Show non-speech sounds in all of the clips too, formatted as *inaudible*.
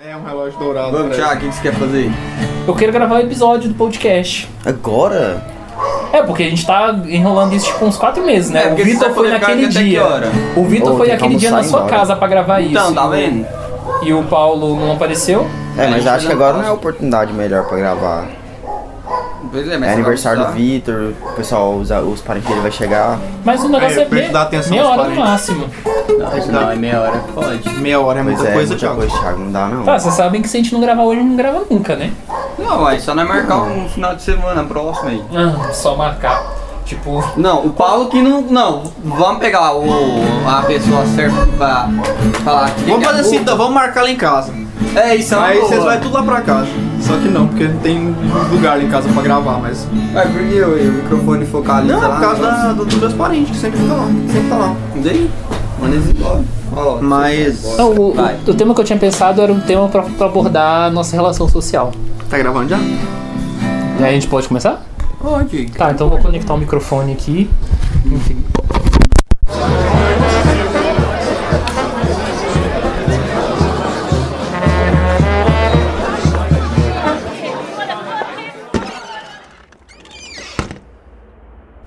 É um relógio dourado. Vamos, parece. Thiago, o que você quer fazer? Eu quero gravar o episódio do podcast. Agora? É, porque a gente tá enrolando isso tipo uns quatro meses, né? É, o porque Vitor você foi ficar naquele até que dia. hora? O Vitor Ô, foi tem que naquele dia na almoçar sua casa pra gravar isso. Então, tá vendo? E o Paulo não apareceu. É, mas É, acho que agora não é a oportunidade melhor pra gravar. Pois é, mas É aniversário do. Vitor, o pessoal, os, os parentes dele vai chegar. Mas o negócio É, é, meia, dar atenção meia hora no máximo. Não, não, é meia hora, pode. Meia hora é Mas muita é, coisa, muita Thiago. coisa, Thiago, não dá não. Tá, vocês sabem que se a gente não gravar hoje, não grava nunca, né? Não, mas só não é marcar um final de semana próximo aí. Ah, só marcar. Tipo, Não, o Paulo que não. Não, vamos pegar o, a pessoa certa pra falar que. Vamos é fazer assim, então, vamos marcar lá em casa. É, isso é Aí boa. vocês vão tudo lá pra casa. Só que não, porque não tem lugar em casa pra gravar, mas. Mas por que o, o microfone focaliza Não, é lá? por causa da- do- dos meus parentes, que sempre fica lá. Sempre tá lá. Daí? Manda eles embora. Mas- não, o, o, o tema que eu tinha pensado era um tema pra, pra abordar a nossa relação social. Tá gravando já? E aí a gente pode começar? Pode. Tá, então eu vou conectar o microfone aqui. Enfim.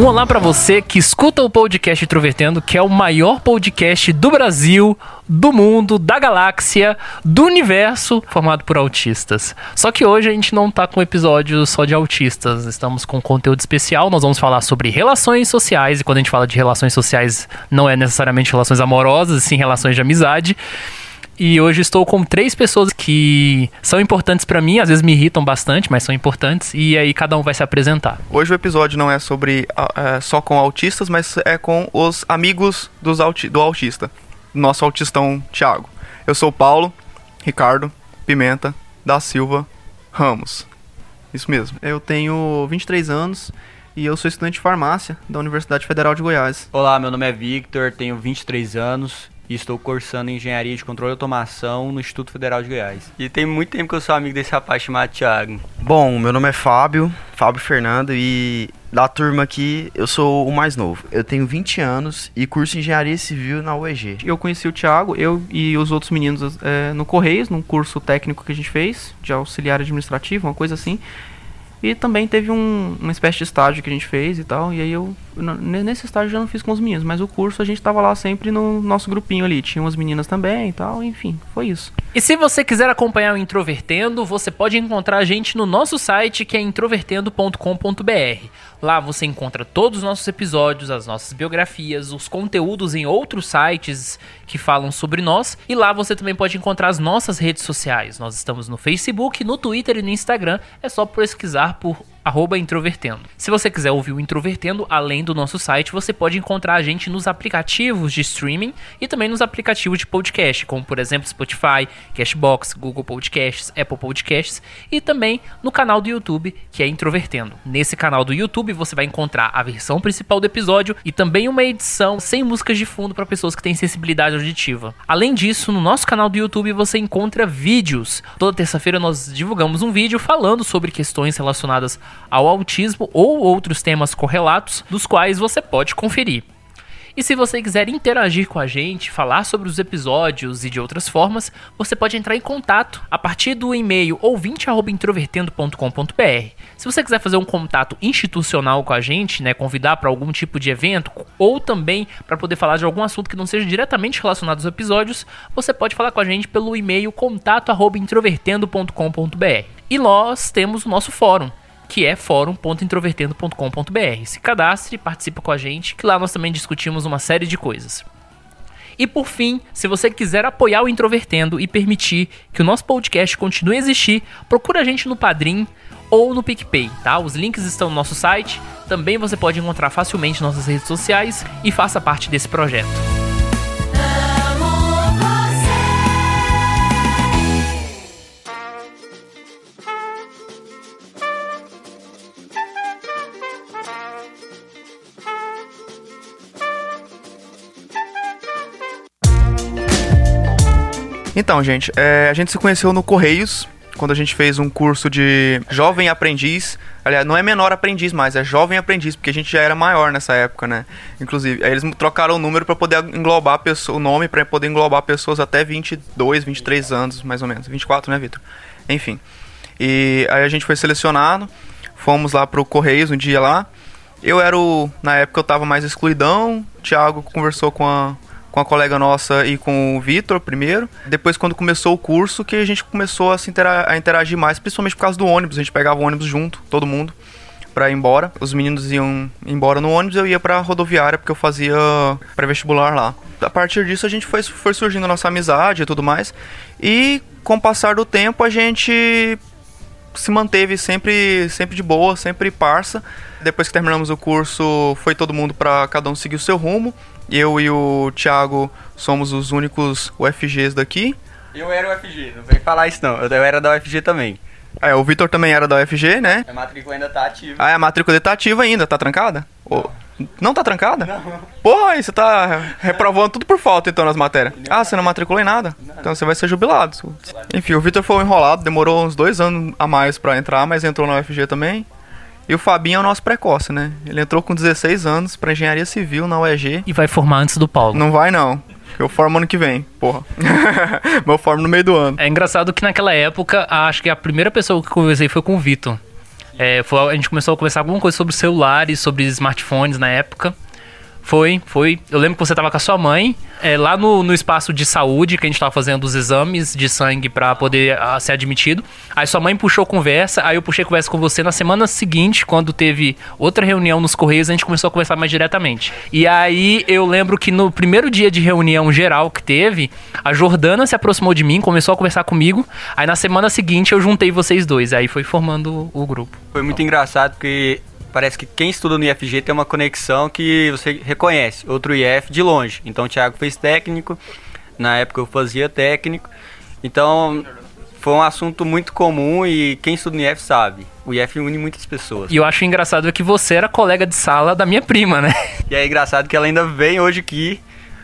Um olá pra você que escuta o podcast Introvertendo, que é o maior podcast do Brasil, do mundo, da galáxia, do universo, formado por autistas. Só que hoje a gente não tá com episódio só de autistas, estamos com conteúdo especial. Nós vamos falar sobre relações sociais, e quando a gente fala de relações sociais, não é necessariamente relações amorosas, sim relações de amizade. E hoje estou com três pessoas que são importantes pra mim, às vezes me irritam bastante, mas são importantes, e aí cada um vai se apresentar. Hoje o episódio não é sobre é, só com autistas, mas é com os amigos dos auti do autista. Nosso autistão Thiago. Eu sou o Paulo, Ricardo, Pimenta, da Silva, Ramos. Isso mesmo. Eu tenho 23 anos e eu sou estudante de farmácia da Universidade Federal de Goiás. Olá, meu nome é Victor, tenho 23 anos e estou cursando Engenharia de Controle e Automação no Instituto Federal de Goiás. E tem muito tempo que eu sou amigo desse rapaz chamado Thiago. Bom, meu nome é Fábio, Fábio Fernando, e da turma aqui eu sou o mais novo. Eu tenho 20 anos e curso Engenharia Civil na UEG. Eu conheci o Thiago, eu e os outros meninos é, no Correios, num curso técnico que a gente fez, de auxiliar administrativo, uma coisa assim. E também teve um, uma espécie de estágio que a gente fez e tal. E aí eu, nesse estágio já não fiz com os meninos, mas o curso a gente tava lá sempre no nosso grupinho ali. Tinha umas meninas também e tal, enfim, foi isso. E se você quiser acompanhar o Introvertendo, você pode encontrar a gente no nosso site que é introvertendo.com.br. Lá você encontra todos os nossos episódios, as nossas biografias, os conteúdos em outros sites que falam sobre nós. E lá você também pode encontrar as nossas redes sociais. Nós estamos no Facebook, no Twitter e no Instagram. É só pesquisar por arroba introvertendo. Se você quiser ouvir o Introvertendo além do nosso site, você pode encontrar a gente nos aplicativos de streaming e também nos aplicativos de podcast, como por exemplo Spotify, Cashbox, Google Podcasts, Apple Podcasts e também no canal do YouTube que é Introvertendo. Nesse canal do YouTube você vai encontrar a versão principal do episódio e também uma edição sem músicas de fundo para pessoas que têm sensibilidade auditiva. Além disso, no nosso canal do YouTube você encontra vídeos. Toda terça-feira nós divulgamos um vídeo falando sobre questões relacionadas ao autismo ou outros temas correlatos, dos quais você pode conferir. E se você quiser interagir com a gente, falar sobre os episódios e de outras formas, você pode entrar em contato a partir do e-mail ouvinte@introvertendo.com.br. Se você quiser fazer um contato institucional com a gente, né, convidar para algum tipo de evento ou também para poder falar de algum assunto que não seja diretamente relacionado aos episódios, você pode falar com a gente pelo e-mail contato@introvertendo.com.br. E nós temos o nosso fórum, que é fórum.introvertendo.com.br. Se cadastre, participa com a gente, que lá nós também discutimos uma série de coisas. E por fim, se você quiser apoiar o Introvertendo e permitir que o nosso podcast continue a existir, procura a gente no Padrim ou no PicPay, tá? Os links estão no nosso site. Também você pode encontrar facilmente nossas redes sociais e faça parte desse projeto. Então, gente, é, a gente se conheceu no Correios, quando a gente fez um curso de jovem aprendiz. Aliás, não é menor aprendiz mais, é jovem aprendiz, porque a gente já era maior nessa época, né? Inclusive, aí eles trocaram o número para poder englobar o nome para poder englobar pessoas até 22, 23 anos, mais ou menos. 24, né, Vitor? Enfim. E aí a gente foi selecionado, fomos lá pro Correios um dia lá. Eu era o. Na época eu tava mais excluidão. O Thiago conversou com a, com a colega nossa e com o Vitor primeiro. Depois, quando começou o curso, que a gente começou a, se intera a interagir mais, principalmente por causa do ônibus. A gente pegava o ônibus junto, todo mundo, pra ir embora. Os meninos iam embora no ônibus, eu ia pra rodoviária, porque eu fazia pré-vestibular lá. A partir disso, a gente foi, foi surgindo a nossa amizade e tudo mais. E com o passar do tempo, a gente se manteve sempre, sempre de boa, sempre parça. Depois que terminamos o curso, foi todo mundo para cada um seguir o seu rumo. Eu e o Thiago somos os únicos UFGs daqui. Eu era UFG, não vem falar isso não. Eu era da UFG também. É, o Vitor também era da UFG, né? A matrícula ainda tá ativa. Ah, a matrícula dele tá ativa ainda, tá trancada? Não, não tá trancada? Não. Porra, aí você tá reprovando tudo por falta então nas matérias. Ah, você não matriculou em nada? Então você vai ser jubilado. Enfim, o Vitor foi enrolado, demorou uns dois anos a mais pra entrar, mas entrou na UFG também. E o Fabinho é o nosso precoce, né? Ele entrou com 16 anos pra engenharia civil na UEG. E vai formar antes do Paulo. Não vai não. Eu formo ano que vem, porra. *laughs* Mas eu formo no meio do ano. É engraçado que naquela época, acho que a primeira pessoa que eu conversei foi com o Vitor. É, foi, a gente começou a conversar alguma coisa sobre celulares, sobre smartphones na época. Foi, foi. Eu lembro que você tava com a sua mãe, é, lá no, no espaço de saúde, que a gente tava fazendo os exames de sangue para poder ah, ser admitido. Aí sua mãe puxou conversa, aí eu puxei conversa com você na semana seguinte, quando teve outra reunião nos Correios, a gente começou a conversar mais diretamente. E aí eu lembro que no primeiro dia de reunião geral que teve, a Jordana se aproximou de mim, começou a conversar comigo. Aí na semana seguinte eu juntei vocês dois, aí foi formando o grupo. Foi muito engraçado porque parece que quem estuda no IFG tem uma conexão que você reconhece, outro IF de longe. Então o Thiago fez técnico, na época eu fazia técnico. Então foi um assunto muito comum e quem estuda no IF sabe. O IF une muitas pessoas. E eu acho engraçado que você era colega de sala da minha prima, né? E é engraçado que ela ainda vem hoje aqui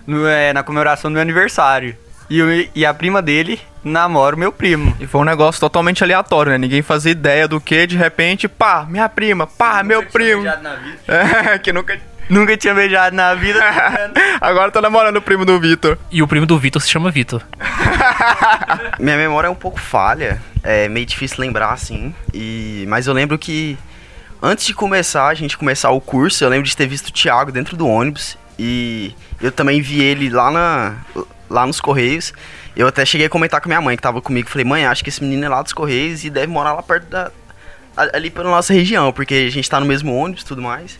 no, é, na comemoração do meu aniversário. E, eu- e a prima dele namora o meu primo. E foi um negócio totalmente aleatório, né? Ninguém fazia ideia do que, de repente, pá, minha prima, pá, meu Nunca tinha primo. beijado na vida. *laughs* É, que nunca. *laughs* Nunca tinha beijado na vida. tá *laughs* Agora tá namorando o primo do Vitor. E o primo do Vitor se chama Vitor. Minha memória é um pouco falha, é meio difícil lembrar assim. E mas eu lembro que antes de começar, a gente começar o curso, eu lembro de ter visto o Thiago dentro do ônibus e eu também vi ele lá na lá nos correios. Eu até cheguei a comentar com minha mãe que tava comigo, falei: "Mãe, acho que esse menino é lá dos correios e deve morar lá perto da ali pela nossa região, porque a gente tá no mesmo ônibus e tudo mais".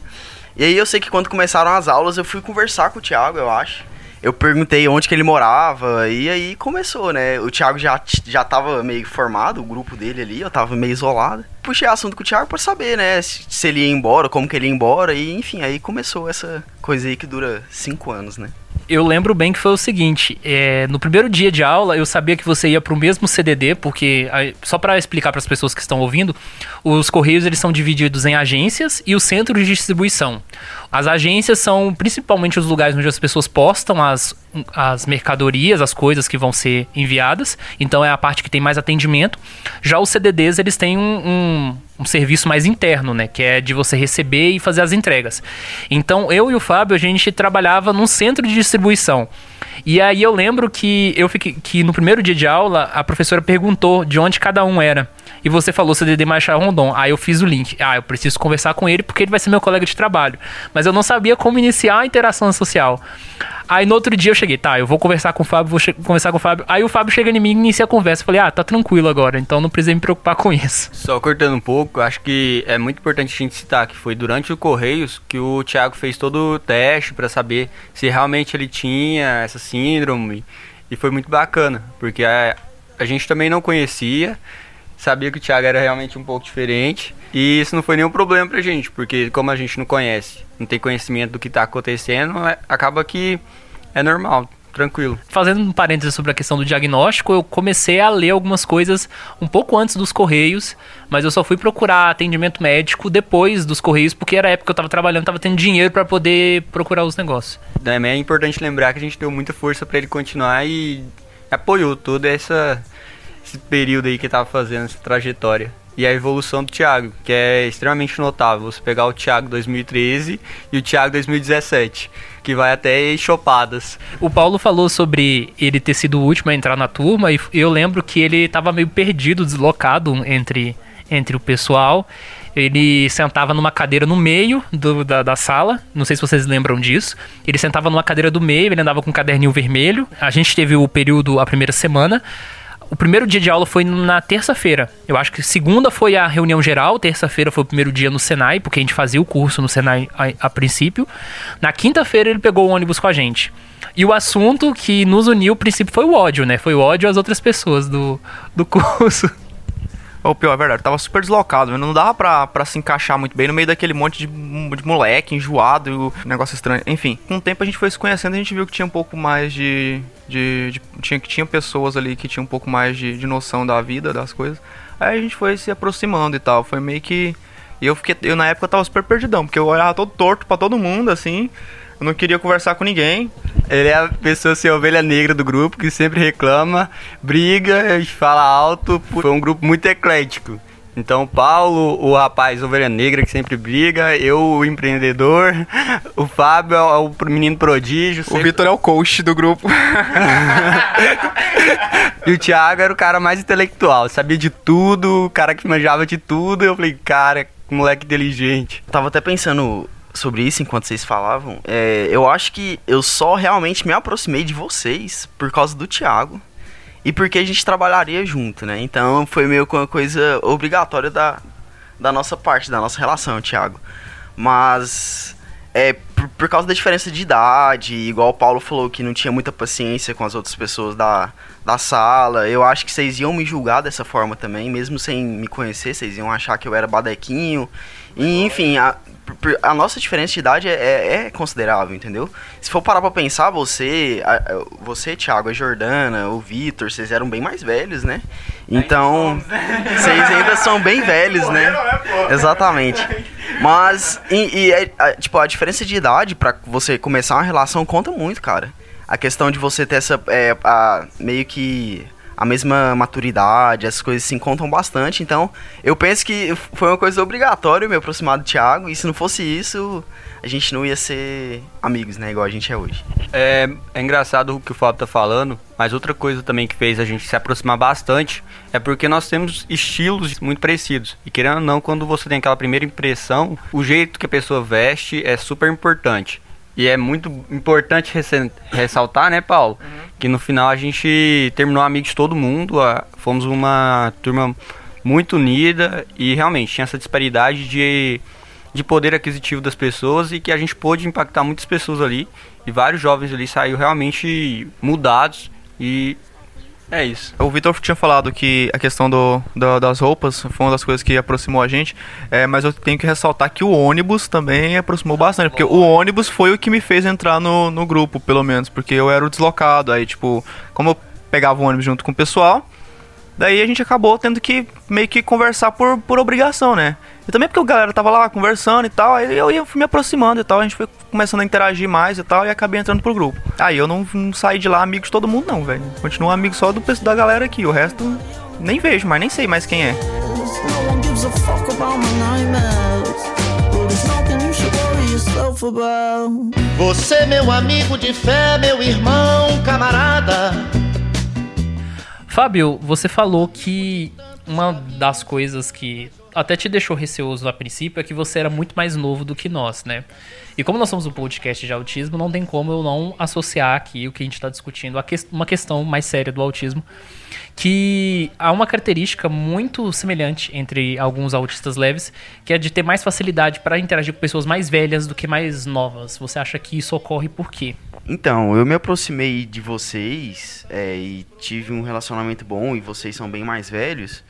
E aí eu sei que quando começaram as aulas, eu fui conversar com o Thiago, eu acho. Eu perguntei onde que ele morava, e aí começou, né? O Thiago já, já tava meio formado, o grupo dele ali, eu tava meio isolado. Puxei assunto com o Thiago pra saber, né? Se, se ele ia embora, como que ele ia embora, e enfim, aí começou essa coisa aí que dura cinco anos, né? Eu lembro bem que foi o seguinte: é, no primeiro dia de aula, eu sabia que você ia pro mesmo CDD, porque, só para explicar para as pessoas que estão ouvindo, os Correios eles são divididos em agências e os centros de distribuição. As agências são principalmente os lugares onde as pessoas postam as, as mercadorias, as coisas que vão ser enviadas, então é a parte que tem mais atendimento. Já os CDDs, eles têm um, um, um serviço mais interno, né? Que é de você receber e fazer as entregas. Então, eu e o Fábio, a gente trabalhava num centro de distribuição. E aí eu lembro que eu fiquei que no primeiro dia de aula a professora perguntou de onde cada um era. E você falou CDD Marechal Rondon. Aí eu fiz o link. Ah, eu preciso conversar com ele porque ele vai ser meu colega de trabalho. Mas eu não sabia como iniciar a interação social. Aí no outro dia eu cheguei, tá, eu vou conversar com o Fábio, vou conversar com o Fábio. Aí o Fábio chega em mim e inicia a conversa. Eu falei, ah, tá tranquilo agora, então não precisa me preocupar com isso. Só cortando um pouco, acho que é muito importante a gente citar que foi durante o Correios que o Thiago fez todo o teste pra saber se realmente ele tinha essa síndrome. E foi muito bacana, porque a, a gente também não conhecia, sabia que o Thiago era realmente um pouco diferente. E isso não foi nenhum problema pra gente, porque como a gente não conhece, não tem conhecimento do que tá acontecendo, é- acaba que é normal, tranquilo. Fazendo um parênteses sobre a questão do diagnóstico, eu comecei a ler algumas coisas um pouco antes dos Correios, mas eu só fui procurar atendimento médico depois dos Correios, porque era a época que eu tava trabalhando, tava tendo dinheiro pra poder procurar os negócios. Também é importante lembrar que a gente deu muita força pra ele continuar e apoiou toda essa esse período aí que tava fazendo, essa trajetória. E a evolução do Thiago, que é extremamente notável. Você pegar o Thiago 2013 e o Thiago 2017, que vai até chopadas. O Paulo falou sobre ele ter sido o último a entrar na turma e eu lembro que ele tava meio perdido, deslocado entre, entre o pessoal. Ele sentava numa cadeira no meio do- da, da sala, não sei se vocês lembram disso. Ele sentava numa cadeira do meio, ele andava com um caderninho vermelho. A gente teve o período, a primeira semana. O primeiro dia de aula foi na terça-feira. Eu acho que segunda foi a reunião geral, terça-feira foi o primeiro dia no Senai, porque a gente fazia o curso no Senai a, a princípio. Na quinta-feira ele pegou o ônibus com a gente. E o assunto que nos uniu, a princípio, foi o ódio, né? Foi o ódio às outras pessoas do, do *laughs* curso. Ou pior, é verdade, tava super deslocado, não dava pra, pra se encaixar muito bem no meio daquele monte de, de moleque enjoado, e negócio estranho. Enfim, com o tempo a gente foi se conhecendo e a gente viu que tinha um pouco mais de. de, de- tinha, que tinha pessoas ali que tinham um pouco mais de, de noção da vida, das coisas. Aí a gente foi se aproximando e tal. Foi meio que. E eu fiquei. Eu na época tava super perdidão, porque eu olhava todo torto pra todo mundo, assim. Eu não queria conversar com ninguém. Ele é a pessoa, assim, a ovelha negra do grupo, que sempre reclama, briga, fala alto. Foi um grupo muito eclético. Então, o Paulo, o rapaz ovelha negra que sempre briga, eu, o empreendedor, *laughs* o Fábio é o menino prodígio. O sempre- Vitor é o coach do grupo. *laughs* E o Thiago era o cara mais intelectual, sabia de tudo, o cara que manjava de tudo. Eu falei, cara, que moleque inteligente. Tava até pensando sobre isso enquanto vocês falavam. É, eu acho que eu só realmente me aproximei de vocês por causa do Thiago. E porque a gente trabalharia junto, né? Então foi meio que uma coisa obrigatória da, da nossa parte, da nossa relação, Thiago. Mas é por, por causa da diferença de idade, igual o Paulo falou que não tinha muita paciência com as outras pessoas da, da sala, eu acho que vocês iam me julgar dessa forma também, mesmo sem me conhecer, vocês iam achar que eu era badequinho. E, enfim, a, a nossa diferença de idade é, é- é considerável, entendeu? Se for parar pra pensar, você, você, Thiago, a Jordana, o Vitor, vocês eram bem mais velhos, né? Então, vocês ainda são bem *laughs* velhos, né? Exatamente. Mas, e, e é, a- tipo, a diferença de idade pra você começar uma relação conta muito, cara. A questão de você ter essa, é, a- meio que a mesma maturidade, essas coisas se encontram bastante. Então, eu penso que foi uma coisa obrigatória me aproximar do Thiago. E se não fosse isso, a gente não ia ser amigos, né? Igual a gente é hoje. É, é engraçado o que o Fábio tá falando, mas outra coisa também que fez a gente se aproximar bastante é porque nós temos estilos muito parecidos. E querendo ou não, quando você tem aquela primeira impressão, o jeito que a pessoa veste é super importante. E é muito importante ressaltar, né, Paulo? Que no final a gente terminou amigo de todo mundo, a- fomos uma turma muito unida e realmente tinha essa disparidade de de poder aquisitivo das pessoas e que a gente pôde impactar muitas pessoas ali e vários jovens ali saíram realmente mudados e é isso. O Vitor tinha falado que a questão do, da- das roupas foi uma das coisas que aproximou a gente, é, mas eu tenho que ressaltar que o ônibus também aproximou bastante, porque o ônibus foi o que me fez entrar no, no grupo, pelo menos, porque eu era o deslocado, aí, tipo, como eu pegava o ônibus junto com o pessoal, daí a gente acabou tendo que meio que conversar por, por obrigação, né? E também porque a galera tava lá conversando e tal, aí eu ia me aproximando e tal, a gente foi começando a interagir mais e tal, e acabei entrando pro grupo. Aí eu não, não saí de lá amigo de todo mundo não, velho. Continuo amigo só do pessoal da galera aqui, o resto nem vejo, mas nem sei mais quem é. Você, meu amigo de fé, meu irmão, camarada. Fábio, você falou que uma das coisas que até te deixou receoso a princípio é que você era muito mais novo do que nós, né? E como nós somos um podcast de autismo, não tem como eu não associar aqui o que a gente está discutindo a ques- uma questão mais séria do autismo, que há uma característica muito semelhante entre alguns autistas leves, que é de ter mais facilidade para interagir com pessoas mais velhas do que mais novas. Você acha que isso ocorre por quê? Então, eu me aproximei de vocês é, e tive um relacionamento bom e vocês são bem mais velhos,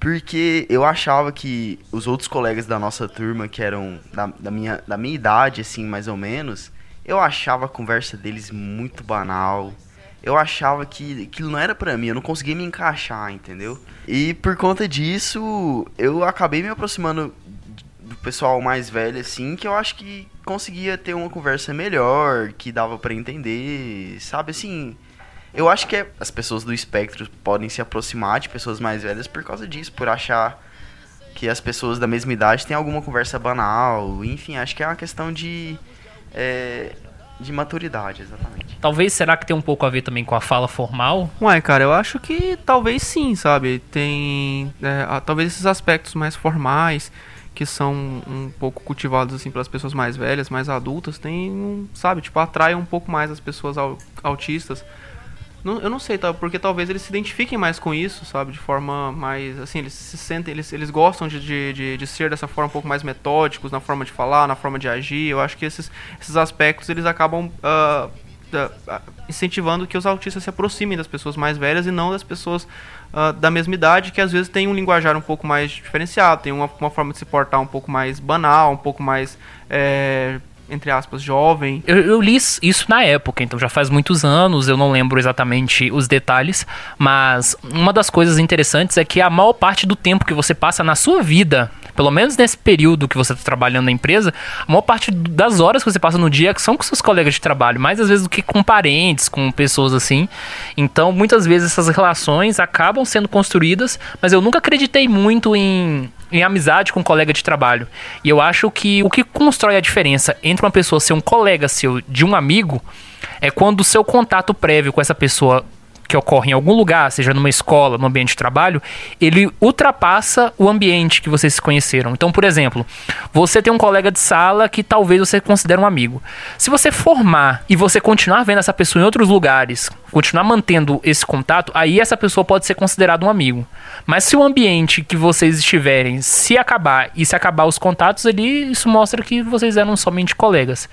porque eu achava que os outros colegas da nossa turma, que eram da, da minha, da minha idade, assim, mais ou menos, eu achava a conversa deles muito banal. Eu achava que aquilo não era pra mim, eu não conseguia me encaixar, entendeu? E por conta disso, eu acabei me aproximando do pessoal mais velho, assim, que eu acho que conseguia ter uma conversa melhor, que dava pra entender, sabe, assim... Eu acho que é- as pessoas do espectro podem se aproximar de pessoas mais velhas por causa disso, por achar que as pessoas da mesma idade têm alguma conversa banal. Enfim, acho que é uma questão de. é, de maturidade, exatamente. Talvez será que tem um pouco a ver também com a fala formal? Uai, cara, eu acho que talvez sim, sabe? Tem. é, talvez esses aspectos mais formais, que são um pouco cultivados assim pelas pessoas mais velhas, mais adultas, tem, um, sabe, tipo, atraem um pouco mais as pessoas au- autistas. Não- eu não sei, tá? Porque talvez eles se identifiquem mais com isso, sabe? De forma mais. Assim, eles se sentem. Eles, eles gostam de, de, de, de ser dessa forma um pouco mais metódicos na forma de falar, na forma de agir. Eu acho que esses, esses aspectos eles acabam. ah, incentivando que os autistas se aproximem das pessoas mais velhas e não das pessoas ah, da mesma idade, que às vezes tem um linguajar um pouco mais diferenciado, tem uma, uma forma de se portar um pouco mais banal, um pouco mais, é, entre aspas, jovem. Eu, eu li isso- na época, então já faz muitos anos, eu não lembro exatamente os detalhes, mas uma das coisas interessantes é que a maior parte do tempo que você passa na sua vida, pelo menos nesse período que você está trabalhando na empresa, a maior parte das horas que você passa no dia são com seus colegas de trabalho, mais às vezes do que com parentes, com pessoas assim. Então, muitas vezes essas relações acabam sendo construídas, mas eu nunca acreditei muito em em amizade com um colega de trabalho. E eu acho que o que constrói a diferença entre uma pessoa ser um colega seu de um amigo é quando o seu contato prévio com essa pessoa que ocorre em algum lugar, seja numa escola, no ambiente de trabalho, ele ultrapassa o ambiente que vocês se conheceram. Então, por exemplo, você tem um colega de sala que talvez você considere um amigo. Se você formar e você continuar vendo essa pessoa em outros lugares, continuar mantendo esse contato, aí essa pessoa pode ser considerada um amigo. Mas se o ambiente que vocês estiverem se acabar e se acabar os contatos ali, isso mostra que vocês eram somente colegas.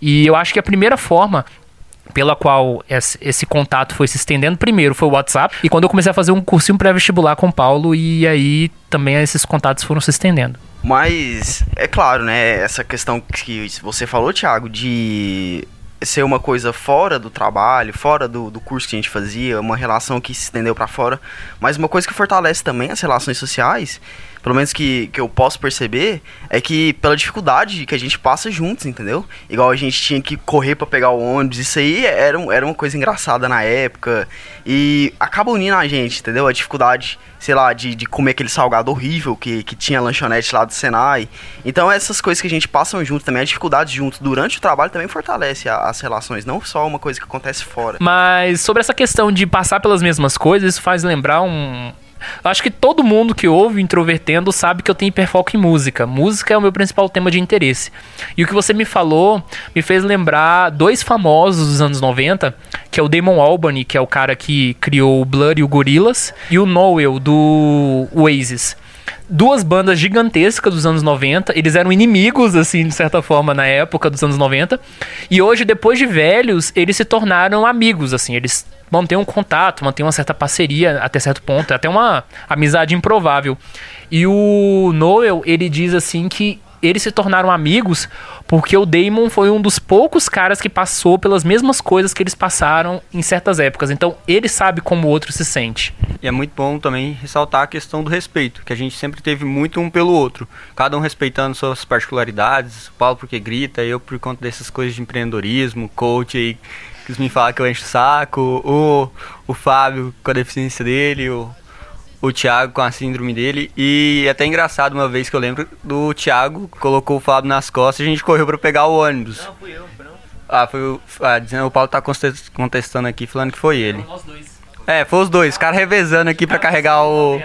E eu acho que a primeira forma pela qual esse, esse contato foi se estendendo primeiro foi o WhatsApp e quando eu comecei a fazer um cursinho pré-vestibular com o Paulo e aí também esses contatos foram se estendendo. Mas, é claro, né? Essa questão que você falou, Thiago, de ser uma coisa fora do trabalho, fora do, do curso que a gente fazia, uma relação que se estendeu pra fora, mas uma coisa que fortalece também as relações sociais, pelo menos que, que eu posso perceber, é que pela dificuldade que a gente passa juntos, entendeu? Igual a gente tinha que correr pra pegar o ônibus, isso aí era, era uma coisa engraçada na época, e acaba unindo a gente, entendeu? A dificuldade, sei lá, de, de comer aquele salgado horrível que, que tinha lanchonete lá do Senai. Então essas coisas que a gente passa junto também, a dificuldade junto durante o trabalho também fortalece a- as relações, não só uma coisa que acontece fora. Mas sobre essa questão de passar pelas mesmas coisas, isso faz lembrar um. Acho que todo mundo que ouve Introvertendo sabe que eu tenho hiperfoco em música. Música é o meu principal tema de interesse. E o que você me falou me fez lembrar dois famosos dos anos 90, que é o Damon Albarn, que é o cara que criou o Blur e o Gorillaz, e o Noel do Oasis duas bandas gigantescas dos anos 90. Eles eram inimigos, assim, de certa forma, na época dos anos 90. E hoje, depois de velhos, eles se tornaram amigos, assim. Eles mantêm um contato, mantêm uma certa parceria até certo ponto. Até uma amizade improvável. E o Noel, ele diz, assim, que eles se tornaram amigos porque o Damon foi um dos poucos caras que passou pelas mesmas coisas que eles passaram em certas épocas. Então, ele sabe como o outro se sente. E é muito bom também ressaltar a questão do respeito, que a gente sempre teve muito um pelo outro. Cada um respeitando suas particularidades. O Paulo porque grita, eu por conta dessas coisas de empreendedorismo, coach aí, que me falam que eu encho o saco. O, o Fábio com a deficiência dele, o, o Thiago com a síndrome dele. E é até engraçado uma vez que eu lembro do Thiago, colocou o Fábio nas costas e a gente correu pra pegar o ônibus. Não, fui eu, Ah, foi o. Ah, dizendo, o Paulo tá contes- contestando aqui, falando que foi ele. Nós dois. É, foi os dois, os caras revezando aqui pra carregar o,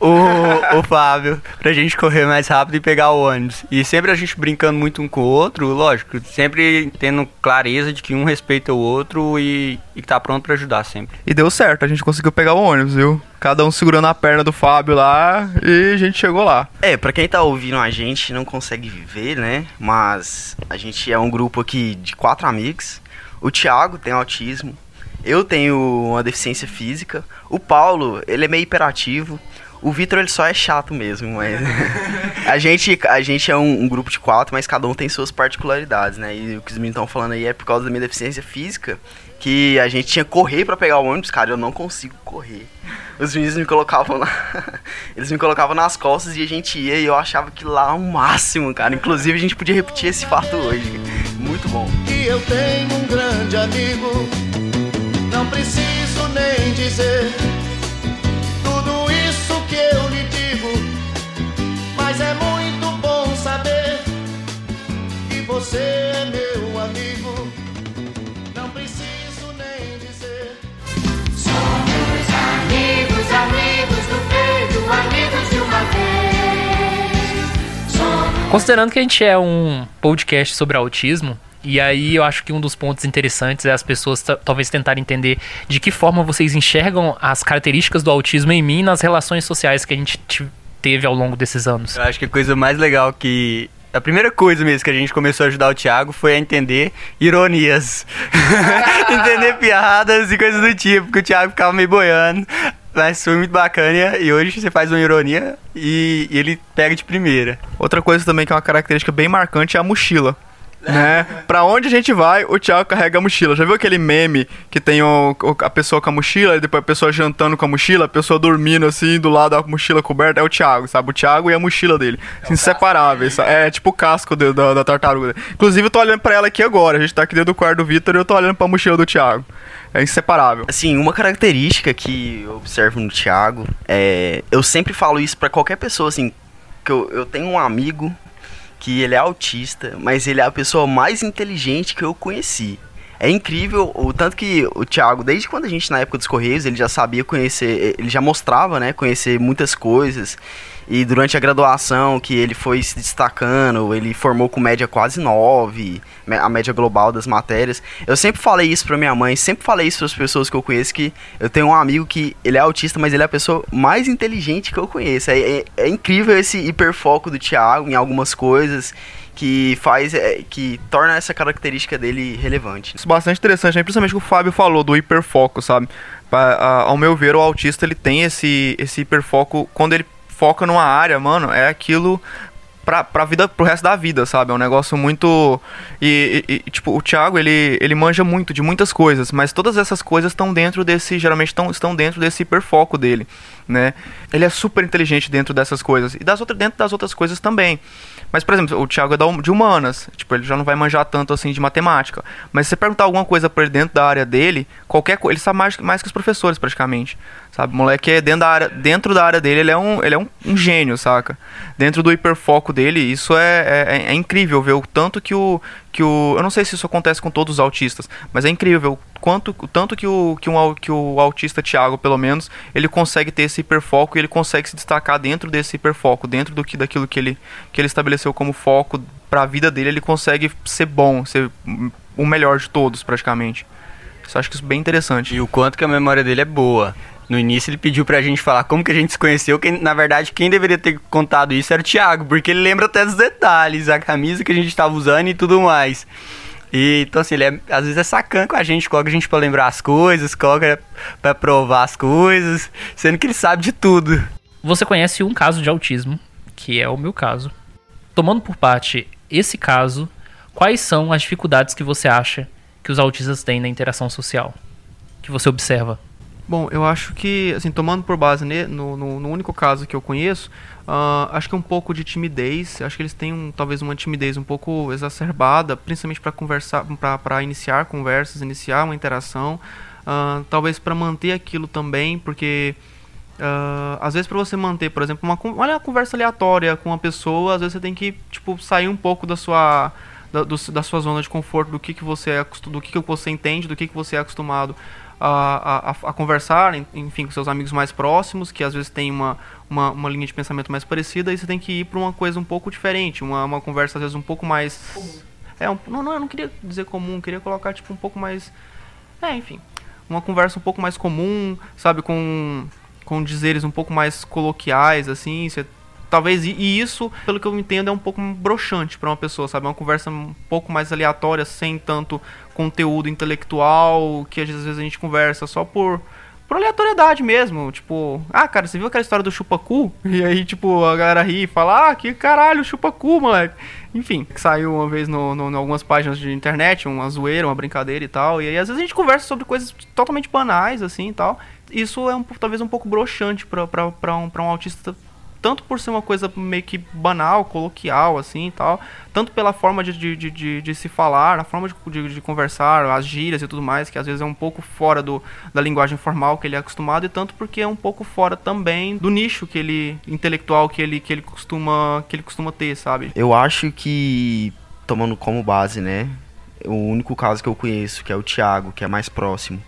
o, o Fábio, pra gente correr mais rápido e pegar o ônibus. E sempre a gente brincando muito um com o outro, lógico, sempre tendo clareza de que um respeita o outro e, e tá pronto pra ajudar sempre. E deu certo, a gente conseguiu pegar o ônibus, viu? Cada um segurando a perna do Fábio lá e a gente chegou lá. É, pra quem tá ouvindo a gente não consegue ver, né? Mas a gente é um grupo aqui de quatro amigos. O Thiago tem autismo. Eu tenho uma deficiência física. O Paulo, ele é meio hiperativo. O Vitor, ele só é chato mesmo, mas... *laughs* a, gente, a gente é um, um grupo de quatro, mas cada um tem suas particularidades, né? E o que os meninos estão falando aí é por causa da minha deficiência física, que a gente tinha que correr pra pegar o ônibus. Cara, eu não consigo correr. Os meninos me colocavam lá. *laughs* Eles me colocavam nas costas e a gente ia e eu achava que lá é o máximo, cara. Inclusive a gente podia repetir esse fato hoje. Muito bom. que eu tenho um grande amigo. Não preciso nem dizer tudo isso que eu lhe digo, mas é muito bom saber que você é meu amigo. Não preciso nem dizer. Somos amigos, amigos do peito, amigos de uma vez. Somos Considerando que a gente é um podcast sobre autismo, e aí eu acho que um dos pontos interessantes é as pessoas ta- talvez tentarem entender de que forma vocês enxergam as características do autismo em mim nas relações sociais que a gente teve ao longo desses anos. Eu acho que a coisa mais legal que. A primeira coisa mesmo que a gente começou a ajudar o Thiago foi a entender ironias. *laughs* entender piadas e coisas do tipo, porque o Thiago ficava meio boiando. Mas foi muito bacana e hoje você faz uma ironia e, e ele pega de primeira. Outra coisa também que é uma característica bem marcante é a mochila. Né? Pra onde a gente vai, o Thiago carrega a mochila. Já viu aquele meme que tem o, a pessoa com a mochila e depois a pessoa jantando com a mochila, a pessoa dormindo assim, do lado da mochila coberta? É o Thiago, sabe? O Thiago e a mochila dele. assim, inseparáveis. É tipo o casco do- da, da tartaruga. Inclusive, eu tô olhando pra ela aqui agora. A gente tá aqui dentro do quarto do Vitor e eu tô olhando pra mochila do Thiago. É inseparável. Assim, uma característica que eu observo no Thiago é. Eu sempre falo isso pra qualquer pessoa, assim. Que eu, eu tenho um amigo que ele é autista, mas ele é a pessoa mais inteligente que eu conheci. É incrível o tanto que o Thiago, desde quando a gente na época dos Correios, ele já sabia conhecer, ele já mostrava, né, conhecer muitas coisas. E durante a graduação, que ele foi se destacando, ele formou com média quase 9, me- a média global das matérias. Eu sempre falei isso pra minha mãe, sempre falei isso para as pessoas que eu conheço, que eu tenho um amigo que ele é autista, mas ele é a pessoa mais inteligente que eu conheço. É, é- é incrível esse hiperfoco do Thiago em algumas coisas que faz, é, que torna essa característica dele relevante. Isso é bastante interessante, né? principalmente o que o Fábio falou do hiperfoco, sabe? Pa- a- ao meu ver, o autista ele tem esse, esse hiperfoco quando ele foca numa área, mano, é aquilo pra, pra vida, pro resto da vida, sabe? É um negócio muito. E, e- e, tipo, o Thiago, ele, ele manja muito de muitas coisas, mas todas essas coisas estão dentro desse. Geralmente tão, estão dentro desse hiperfoco dele, né? Ele é super inteligente dentro dessas coisas. E das outras, dentro das outras coisas também. Mas, por exemplo, o Thiago é hum- de humanas. Tipo, ele já não vai manjar tanto assim de matemática. Mas se você perguntar alguma coisa pra ele dentro da área dele, qualquer coisa, ele sabe mais, mais que os professores, praticamente. Sabe? O moleque é dentro da área, dentro da área dele, ele é um, ele é um, um gênio, saca? Dentro do hiperfoco dele, isso é, é, é incrível ver o tanto que o, que o. Eu não sei se isso acontece com todos os autistas, mas é incrível quanto, tanto que o, que, um, que o autista Thiago, pelo menos, ele consegue ter esse hiperfoco e ele consegue se destacar dentro desse hiperfoco, dentro do que, daquilo que ele, que ele estabeleceu como foco pra vida dele, ele consegue ser bom, ser o melhor de todos, praticamente. Eu acho que isso é bem interessante. E o quanto que a memória dele é boa. No início ele pediu pra gente falar como que a gente se conheceu, na verdade quem deveria ter contado isso era o Thiago, porque ele lembra até dos detalhes, a camisa que a gente tava usando e tudo mais. E, então assim, ele é, às vezes é sacana com a gente, coloca a gente pra lembrar as coisas, coloca pra provar as coisas, sendo que ele sabe de tudo. Você conhece um caso de autismo, que é o meu caso. Tomando por parte esse caso, quais são as dificuldades que você acha que os autistas têm na interação social? Que você observa? Bom, eu acho que, assim, tomando por base ne- no, no, no único caso que eu conheço, ah, acho que é um pouco de timidez. Acho que eles têm um, talvez uma timidez um pouco exacerbada, principalmente para conversar, para iniciar conversas, iniciar uma interação. Ah, talvez para manter aquilo também, porque ah, às vezes para você manter, por exemplo, uma, olha uma conversa aleatória com uma pessoa, às vezes você tem que tipo sair um pouco da sua da, do- da sua zona de conforto, do que, que você é do que, que você entende, do que, que você é acostumado a, a, a- conversar, en- enfim, com seus amigos mais próximos, que às vezes tem uma, uma, uma linha de pensamento mais parecida, e você tem que ir para uma coisa um pouco diferente, uma, uma conversa às vezes um pouco mais. É, um- não, não, eu não queria dizer comum, queria colocar tipo um pouco mais. É, enfim. Uma conversa um pouco mais comum, sabe, com, com dizeres um pouco mais coloquiais, assim, você Talvez, e, isso, pelo que eu entendo, é um pouco broxante para uma pessoa, sabe? É uma conversa um pouco mais aleatória, sem tanto conteúdo intelectual, que às vezes a gente conversa só por, por aleatoriedade mesmo. Tipo, ah, cara, você viu aquela história do chupacu? *laughs* E aí, tipo, a galera ri e fala, ah, que caralho, chupacu, moleque. Enfim, saiu uma vez no, no, algumas páginas de internet, uma zoeira, uma brincadeira e tal. E aí, às vezes, a gente conversa sobre coisas totalmente banais, assim e tal. Isso é um, talvez um pouco broxante para um, pra um autista tanto por ser uma coisa meio que banal, coloquial, assim e tal, tanto pela forma de, de, de, de- se falar, a forma de, de conversar, as gírias e tudo mais, que às vezes é um pouco fora do, da linguagem formal que ele é acostumado, e tanto porque é um pouco fora também do nicho que ele, intelectual que ele, que ele, costuma, que ele costuma ter, sabe? Eu acho que, tomando como base, né? O único caso que eu conheço, que é o Thiago, que é mais próximo,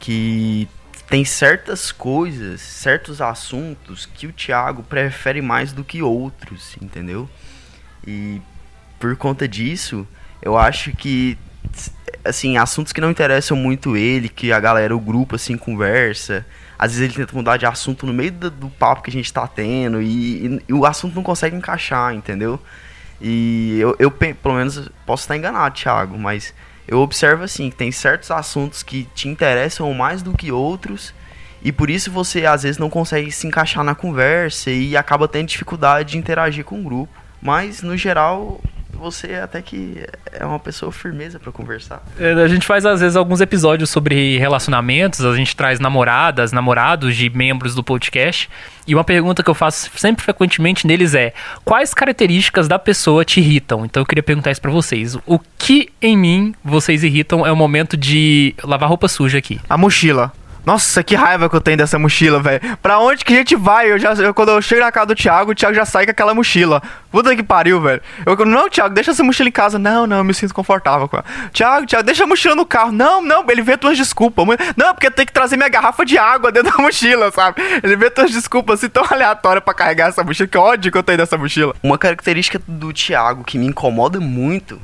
que tem certas coisas, certos assuntos que o Thiago prefere mais do que outros, entendeu? E por conta disso, eu acho que assim, assuntos que não interessam muito ele, que a galera, o grupo assim conversa, às vezes ele tenta mudar de assunto no meio do, do papo que a gente tá tendo e, e- e o assunto não consegue encaixar, entendeu? E eu, eu pe- pelo menos posso estar enganado, Thiago, mas eu observo assim que tem certos assuntos que te interessam mais do que outros e por isso você às vezes não consegue se encaixar na conversa e acaba tendo dificuldade de interagir com o grupo. Mas no geral você até que é uma pessoa firmeza pra conversar. É, A gente faz às vezes alguns episódios sobre relacionamentos, a gente traz namoradas, namorados de membros do podcast. E uma pergunta que eu faço sempre frequentemente neles é: quais características da pessoa te irritam? Então eu queria perguntar isso pra vocês. O que em mim vocês irritam é o momento de lavar roupa suja aqui? A mochila. Nossa, que raiva que eu tenho dessa mochila, velho. Pra onde que a gente vai? Eu já, eu- quando eu chego na casa do Thiago, o Thiago já sai com aquela mochila. Puta que pariu, velho. Eu, não, Thiago, deixa essa mochila em casa. Não, não, eu me sinto confortável com ela. Thiago, Thiago, deixa a mochila no carro. Não, não, ele vê tuas desculpas. Não, porque tem que trazer minha garrafa de água dentro da mochila, sabe? Ele vê tuas desculpas assim tão aleatórias pra carregar essa mochila. Que ódio que eu tenho dessa mochila. Uma característica do Thiago que me incomoda muito,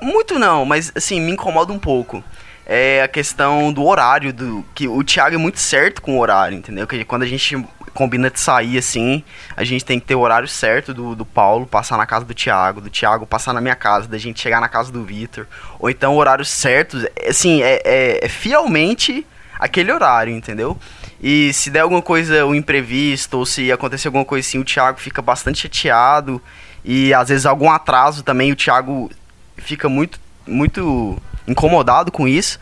muito não, mas assim, me incomoda um pouco, é a questão do horário, do que o Thiago é muito certo com o horário, entendeu? Que quando a gente combina de sair assim, a gente tem que ter o horário certo do, do Paulo passar na casa do Thiago, do Thiago passar na minha casa, da gente chegar na casa do Vitor, ou então o horário certo, assim, é, é- é fielmente aquele horário, entendeu? E se der alguma coisa, um imprevisto, ou se acontecer alguma coisa assim, o Thiago fica bastante chateado. E às vezes algum atraso também, o Thiago fica muito, muito incomodado com isso.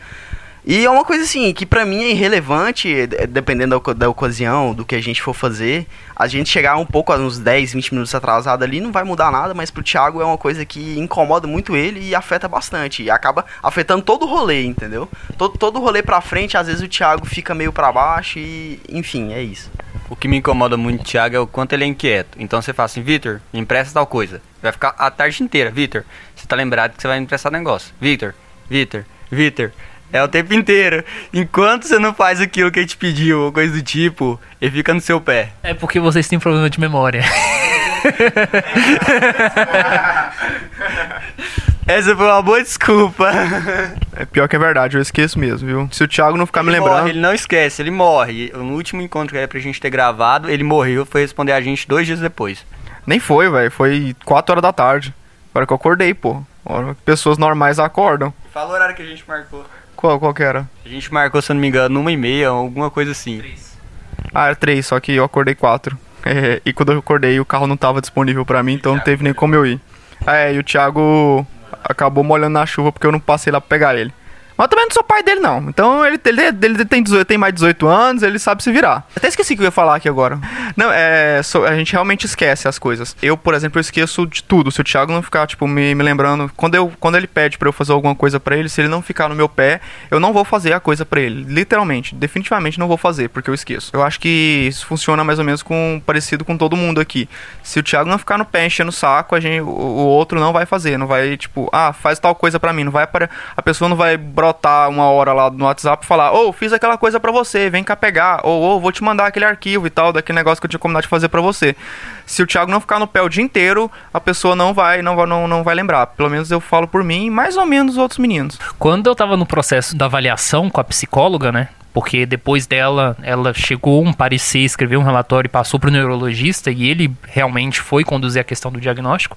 E é uma coisa assim, que pra mim é irrelevante, eh, dependendo da, da ocasião, do que a gente for fazer. A gente chegar um pouco, uns 10, 20 minutos atrasado ali, não vai mudar nada, mas pro Thiago é uma coisa que incomoda muito ele e afeta bastante. E acaba afetando todo o rolê, entendeu? Todo, todo o rolê pra frente, às vezes o Thiago fica meio pra baixo e, enfim, é isso. O que me incomoda muito, Thiago, é o quanto ele é inquieto. Então você fala assim, Vitor, empresta tal coisa. Vai ficar a tarde inteira, Vitor. Você tá lembrado que você vai emprestar negócio. Vitor, Vitor, Vitor. É o tempo inteiro. Enquanto você não faz aquilo que ele te pediu, ou coisa do tipo, ele fica no seu pé. É porque vocês têm problema de memória. *laughs* Essa foi uma boa desculpa. É pior que é verdade, eu esqueço mesmo, viu? Se o Thiago não ficar me Ele lembrando. morre, ele não esquece, ele morre. No último encontro que era pra gente ter gravado, ele morreu, foi responder a gente dois dias depois. Nem foi, velho. Foi 4 horas da tarde. Agora que eu acordei, pô. Hora que Pessoas normais acordam. Fala o horário que a gente marcou. Qual, qual que era? A gente marcou, se eu não me engano, uma e meia, alguma coisa assim. Ah, era 3, só que eu acordei 4. e quando eu acordei, o carro não tava disponível pra mim, então não teve nem como eu ir. É, e o Thiago acabou molhando na chuva porque eu não passei lá pra pegar ele. Mas também não sou pai dele, não. Então ele, ele, ele tem, 18, tem mais de 18 anos, ele sabe se virar. Até esqueci o que eu ia falar aqui agora. Não, é. so- a gente realmente esquece as coisas. Eu, por exemplo, eu esqueço de tudo. Se o Thiago não ficar, tipo, me, me lembrando. Quando, eu, quando ele pede pra eu fazer alguma coisa pra ele, se ele não ficar no meu pé, eu não vou fazer a coisa pra ele. Literalmente. Definitivamente não vou fazer, porque eu esqueço. Eu acho que isso funciona mais ou menos com parecido com todo mundo aqui. Se o Thiago não ficar no pé enchendo o saco, a gente, o, o outro não vai fazer. Não vai, tipo, ah, faz tal coisa pra mim. Não vai para, a pessoa não vai brotar uma hora lá no WhatsApp e falar, ô, fiz aquela coisa pra você, vem cá pegar. Ou, ô, vou te mandar aquele arquivo e tal, daquele negócio que eu tinha combinado de fazer pra você. Se o Thiago não ficar no pé o dia inteiro, a pessoa não vai, não vai, não, não vai lembrar. Pelo menos eu falo por mim e mais ou menos os outros meninos. Quando eu tava no processo da avaliação com a psicóloga, né? Porque depois dela, ela chegou um parecer, escreveu um relatório e passou pro neurologista e ele realmente foi conduzir a questão do diagnóstico.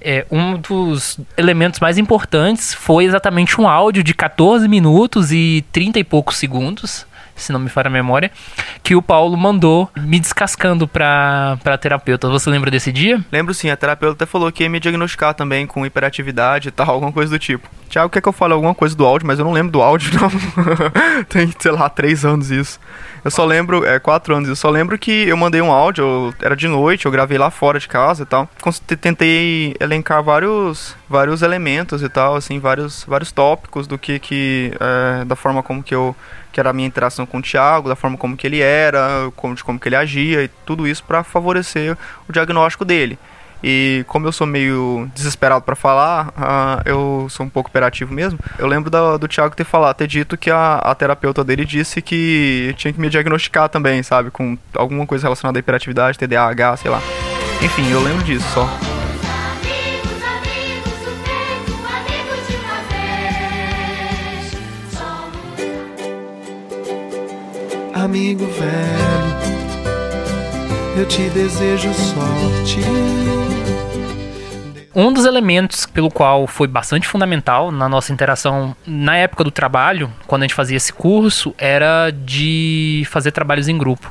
É, um dos elementos mais importantes foi exatamente um áudio de 14 minutos e 30 e poucos segundos, se não me falha a memória, que o Paulo mandou me descascando pra, pra terapeuta. Você lembra desse dia? Lembro sim, a terapeuta até falou que ia me diagnosticar também com hiperatividade e tal, alguma coisa do tipo. Thiago quer que eu fale alguma coisa do áudio, mas eu não lembro do áudio, não. *laughs* Tem, sei lá, três anos isso. Eu só lembro, é, quatro anos, eu só lembro que eu mandei um áudio, eu- era de noite, eu gravei lá fora de casa e tal. Tentei elencar vários, vários elementos e tal, assim, vários, vários tópicos do que que, é, da forma como que eu, que era a minha interação com o Thiago, da forma como que ele era, como, de como que ele agia e tudo isso para favorecer o diagnóstico dele. E como eu sou meio desesperado pra falar, ah, eu sou um pouco operativo mesmo. Eu lembro do Thiago ter falado, ter dito que a, a terapeuta dele disse que tinha que me diagnosticar também, sabe? Com alguma coisa relacionada à hiperatividade, TDAH, sei lá. Enfim, eu lembro disso só. Amigo velho, eu te desejo sorte. Um dos elementos pelo qual foi bastante fundamental na nossa interação na época do trabalho, quando a gente fazia esse curso, era de fazer trabalhos em grupo.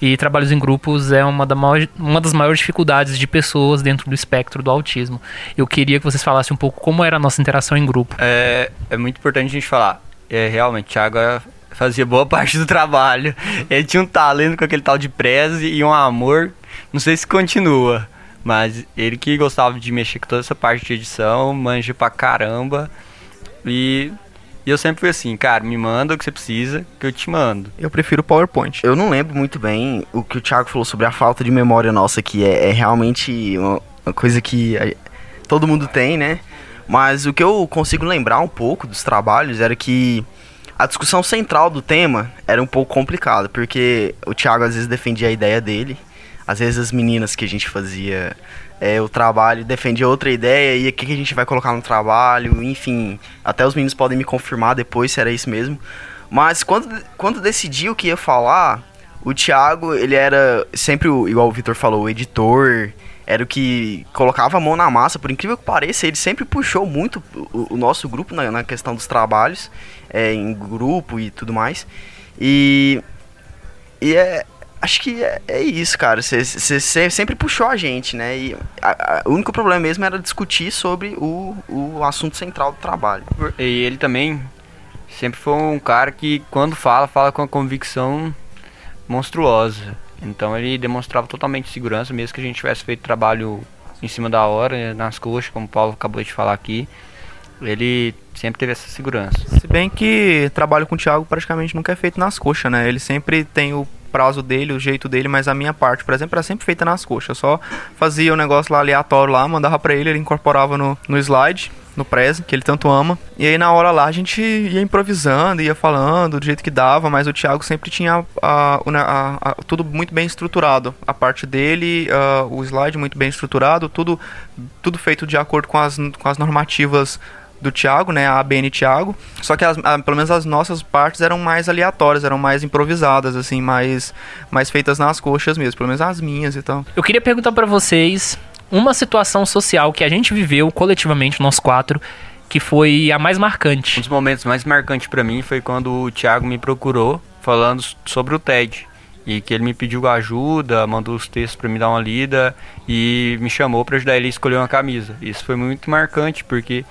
E trabalhos em grupos é uma, da maior- uma das maiores dificuldades de pessoas dentro do espectro do autismo. Eu queria que vocês falassem um pouco como era a nossa interação em grupo. É, é muito importante a gente falar. É, realmente, o Thiago é- fazia boa *laughs* parte do trabalho. Ele tinha um talento com aquele tal de preze e um amor. Não sei se continua, mas ele que gostava de mexer com toda essa parte de edição, manja pra caramba. E, e eu sempre fui assim, cara, me manda o que você precisa, que eu te mando. Eu prefiro PowerPoint. Eu não lembro muito bem o que o Thiago falou sobre a falta de memória nossa, que é, é realmente uma, uma coisa que a- todo mundo tem, né? Mas o que eu consigo lembrar um pouco dos trabalhos era que a discussão central do tema era um pouco complicada, porque o Thiago às vezes defendia a ideia dele, às vezes as meninas que a gente fazia é, o trabalho defendia outra ideia e o que, a gente vai colocar no trabalho, enfim, até os meninos podem me confirmar depois se era isso mesmo. Mas quando, quando decidi o que ia falar, o Thiago, ele era sempre, o, igual o Vitor falou, o editor, era o que colocava a mão na massa, por incrível que pareça, ele sempre puxou muito o, o nosso grupo na, na questão dos trabalhos, é, em grupo e tudo mais. E, e é, acho que é, é isso, cara, você sempre puxou a gente, né? E a- a- o único problema mesmo era discutir sobre o, o assunto central do trabalho. E ele também sempre foi um cara que, quando fala, fala com a convicção monstruosa. Então ele demonstrava totalmente segurança, mesmo que a gente tivesse feito trabalho em cima da hora, né, nas coxas, como o Paulo acabou de falar aqui. Ele sempre teve essa segurança. Se bem que trabalho com o Thiago praticamente nunca é feito nas coxas, né? Ele sempre tem o prazo dele, o jeito dele, mas a minha parte, por exemplo, era sempre feita nas coxas. Eu só fazia o negócio lá aleatório lá, mandava pra ele, ele incorporava no, no slide, no preze, que ele tanto ama. E aí na hora lá a gente ia improvisando, ia falando do jeito que dava, mas o Thiago sempre tinha a- a- a- tudo muito bem estruturado. A parte dele, ah, o slide muito bem estruturado, tudo, tudo feito de acordo com as, com as normativas do Thiago, né, a ABN Thiago. Só que as, a- pelo menos as nossas partes eram mais aleatórias, eram mais improvisadas, assim, mais, mais feitas nas coxas mesmo, pelo menos as minhas e tal. Eu queria perguntar pra vocês uma situação social que a gente viveu coletivamente, nós quatro, que foi a mais Um marcante. dos momentos mais marcantes pra mim foi quando o Thiago me procurou falando sobre o TED. E que ele me pediu ajuda, mandou os textos pra me dar uma lida e me chamou pra ajudar ele a escolher uma camisa. Isso foi muito marcante porque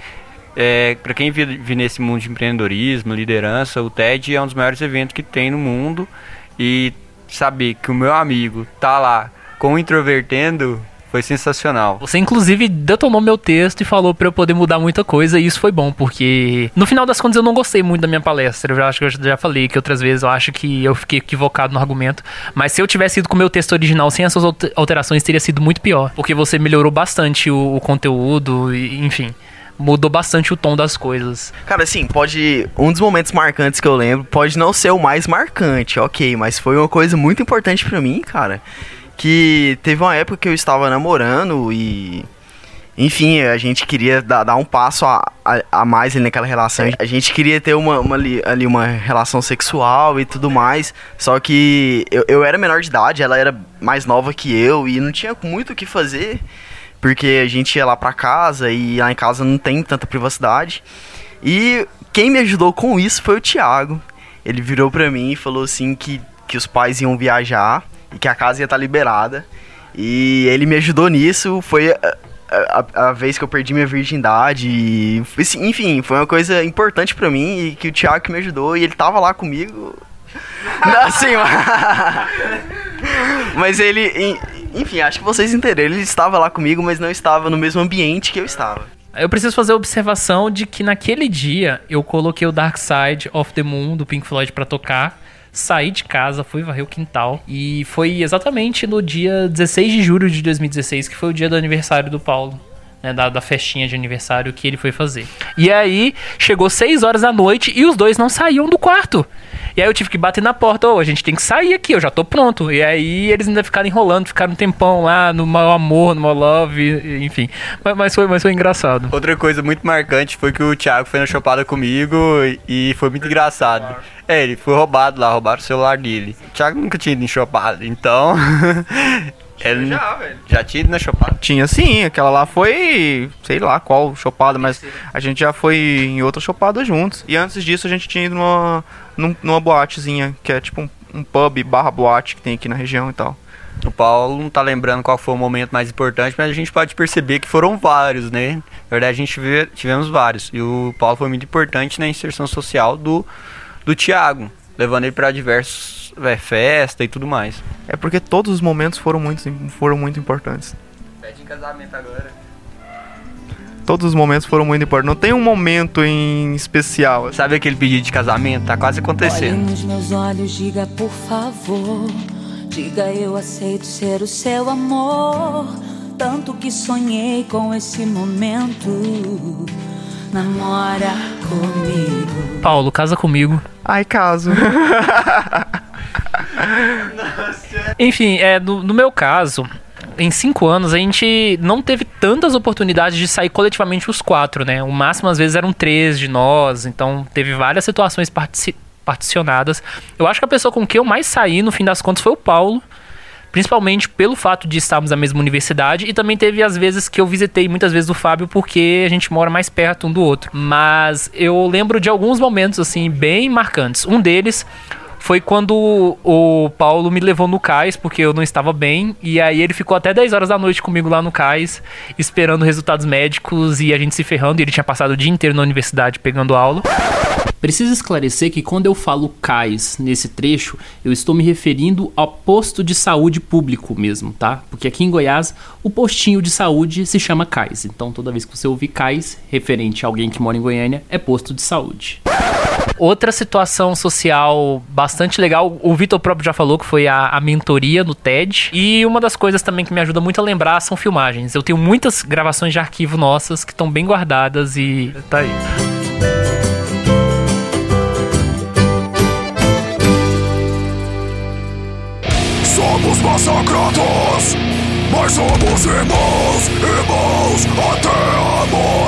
é, para quem vive nesse mundo de empreendedorismo, liderança, o TED é um dos maiores eventos que tem no mundo e saber que o meu amigo tá lá com o introvertendo foi sensacional. Você, inclusive, detonou meu texto e falou pra eu poder mudar muita coisa, e isso foi bom, porque no final das contas eu não gostei muito da minha palestra. Eu já acho que eu já falei que outras vezes eu acho que eu fiquei equivocado no argumento. Mas se eu tivesse ido com o meu texto original sem essas alter- alterações, teria sido muito pior. Porque você melhorou bastante o, o conteúdo, e, enfim. Mudou bastante o tom das coisas. Cara, assim, pode. Um dos momentos marcantes que eu lembro pode não ser o mais marcante, ok, mas foi uma coisa muito importante pra mim, cara. Que teve uma época que eu estava namorando e. Enfim, a gente queria dar, dar um passo a, a, a mais ali naquela relação. A gente queria ter uma, uma ali, uma relação sexual e tudo mais. Só que eu, eu era menor de idade, ela era mais nova que eu e não tinha muito o que fazer. Porque a gente ia lá pra casa e lá em casa não tem tanta privacidade. E quem me ajudou com isso foi o Thiago. Ele virou pra mim e falou assim que, que os pais iam viajar que a casa ia estar liberada. E ele me ajudou nisso. Foi a, a, a- a vez que eu perdi minha virgindade. E, enfim, foi uma coisa importante pra mim e que o Thiago que me ajudou e ele tava lá comigo. *laughs* Assim, *laughs* mas ele, en- enfim, acho que vocês entenderam. Ele estava lá comigo, mas não estava no mesmo ambiente que eu estava. Eu preciso fazer a observação de que naquele dia eu coloquei o Dark Side of the Moon do Pink Floyd pra tocar. Saí de casa, fui varrer o quintal. E foi exatamente no dia 16 de julho de 2016, que foi o dia do aniversário do Paulo. né, da, da festinha de aniversário que ele foi fazer. E aí, chegou 6 horas da noite e os dois não saíam do quarto. E aí eu tive que bater na porta, ô, a gente tem que sair aqui, eu já tô pronto. E aí eles ainda ficaram enrolando, ficaram um tempão lá no mau amor, no mau love, enfim. Mas, mas foi, mas foi engraçado. Outra coisa muito marcante foi que o Thiago foi na chopada comigo e foi muito engraçado. É, ele foi roubado lá, roubaram o celular dele. O Thiago nunca tinha ido em chopada, então. *laughs* ele Já, velho. já tinha ido na chopada. Tinha sim, aquela lá foi, sei lá qual chopada, mas a gente já foi em outra chopada juntos. E antes disso a gente tinha ido numa, num- numa boatezinha, que é tipo um, um pub barra boate que tem aqui na região e tal. O Paulo não tá lembrando qual foi o momento mais importante, mas a gente pode perceber que foram vários, né? Na verdade, a gente vê- tivemos vários. E o Paulo foi muito importante na inserção social do, do Thiago, levando ele pra diversos é, festas e tudo mais. É porque todos os momentos foram muito, foram muito importantes. Pede em casamento agora. Todos os momentos foram muito importantes. Não tem um momento em especial. assim. Sabe aquele pedido de casamento? Tá quase Olhe acontecendo. nos meus olhos, diga por favor. Diga eu aceito ser o seu amor. Tanto que sonhei com esse momento. Namora comigo. Paulo, casa comigo. Ai, caso. *laughs* Enfim, é, no, no meu caso, em cinco anos, a gente não teve tantas oportunidades de sair coletivamente os quatro, né? O máximo, às vezes, eram três de nós, então teve várias situações partici- particionadas. Eu acho que a pessoa com quem eu mais saí, no fim das contas, foi o Paulo. Principalmente pelo fato de estarmos na mesma universidade e também teve as vezes que eu visitei muitas vezes o Fábio porque a gente mora mais perto um do outro. Mas eu lembro de alguns momentos assim bem marcantes. Um deles foi quando o Paulo me levou no cais, porque eu não estava bem, e aí ele ficou até 10 horas da noite comigo lá no cais, esperando resultados médicos e a gente se ferrando, e ele tinha passado o dia inteiro na universidade pegando aula. Preciso esclarecer que quando eu falo cais nesse trecho, eu estou me referindo ao posto de saúde público mesmo, tá? Porque aqui em Goiás, o postinho de saúde se chama cais. Então toda vez que você ouvir cais, referente a alguém que mora em Goiânia, é posto de saúde. Outra situação social bastante legal, o Vitor próprio já falou que foi a, a mentoria no TED. E uma das coisas também que me ajuda muito a lembrar são filmagens. Eu tenho muitas gravações de arquivo nossas que estão bem guardadas e tá aí. Massacrados, mas somos irmãos, irmãos até a morte.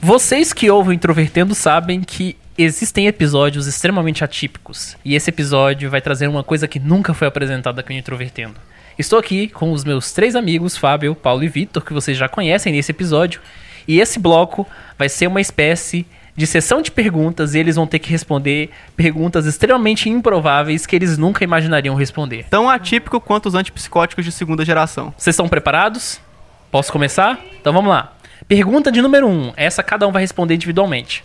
Vocês que ouvem Introvertendo sabem que existem episódios extremamente atípicos. E esse episódio vai trazer uma coisa que nunca foi apresentada aqui no Introvertendo. Estou aqui com os meus três amigos, Fábio, Paulo e Vitor, que vocês já conhecem nesse episódio. E esse bloco vai ser uma espécie de sessão de perguntas e eles vão ter que responder perguntas extremamente improváveis que eles nunca imaginariam responder. Tão atípico quanto os antipsicóticos de segunda geração. Vocês estão preparados? Posso começar? Então vamos lá. Pergunta de número 1. Um. Essa cada um vai responder individualmente.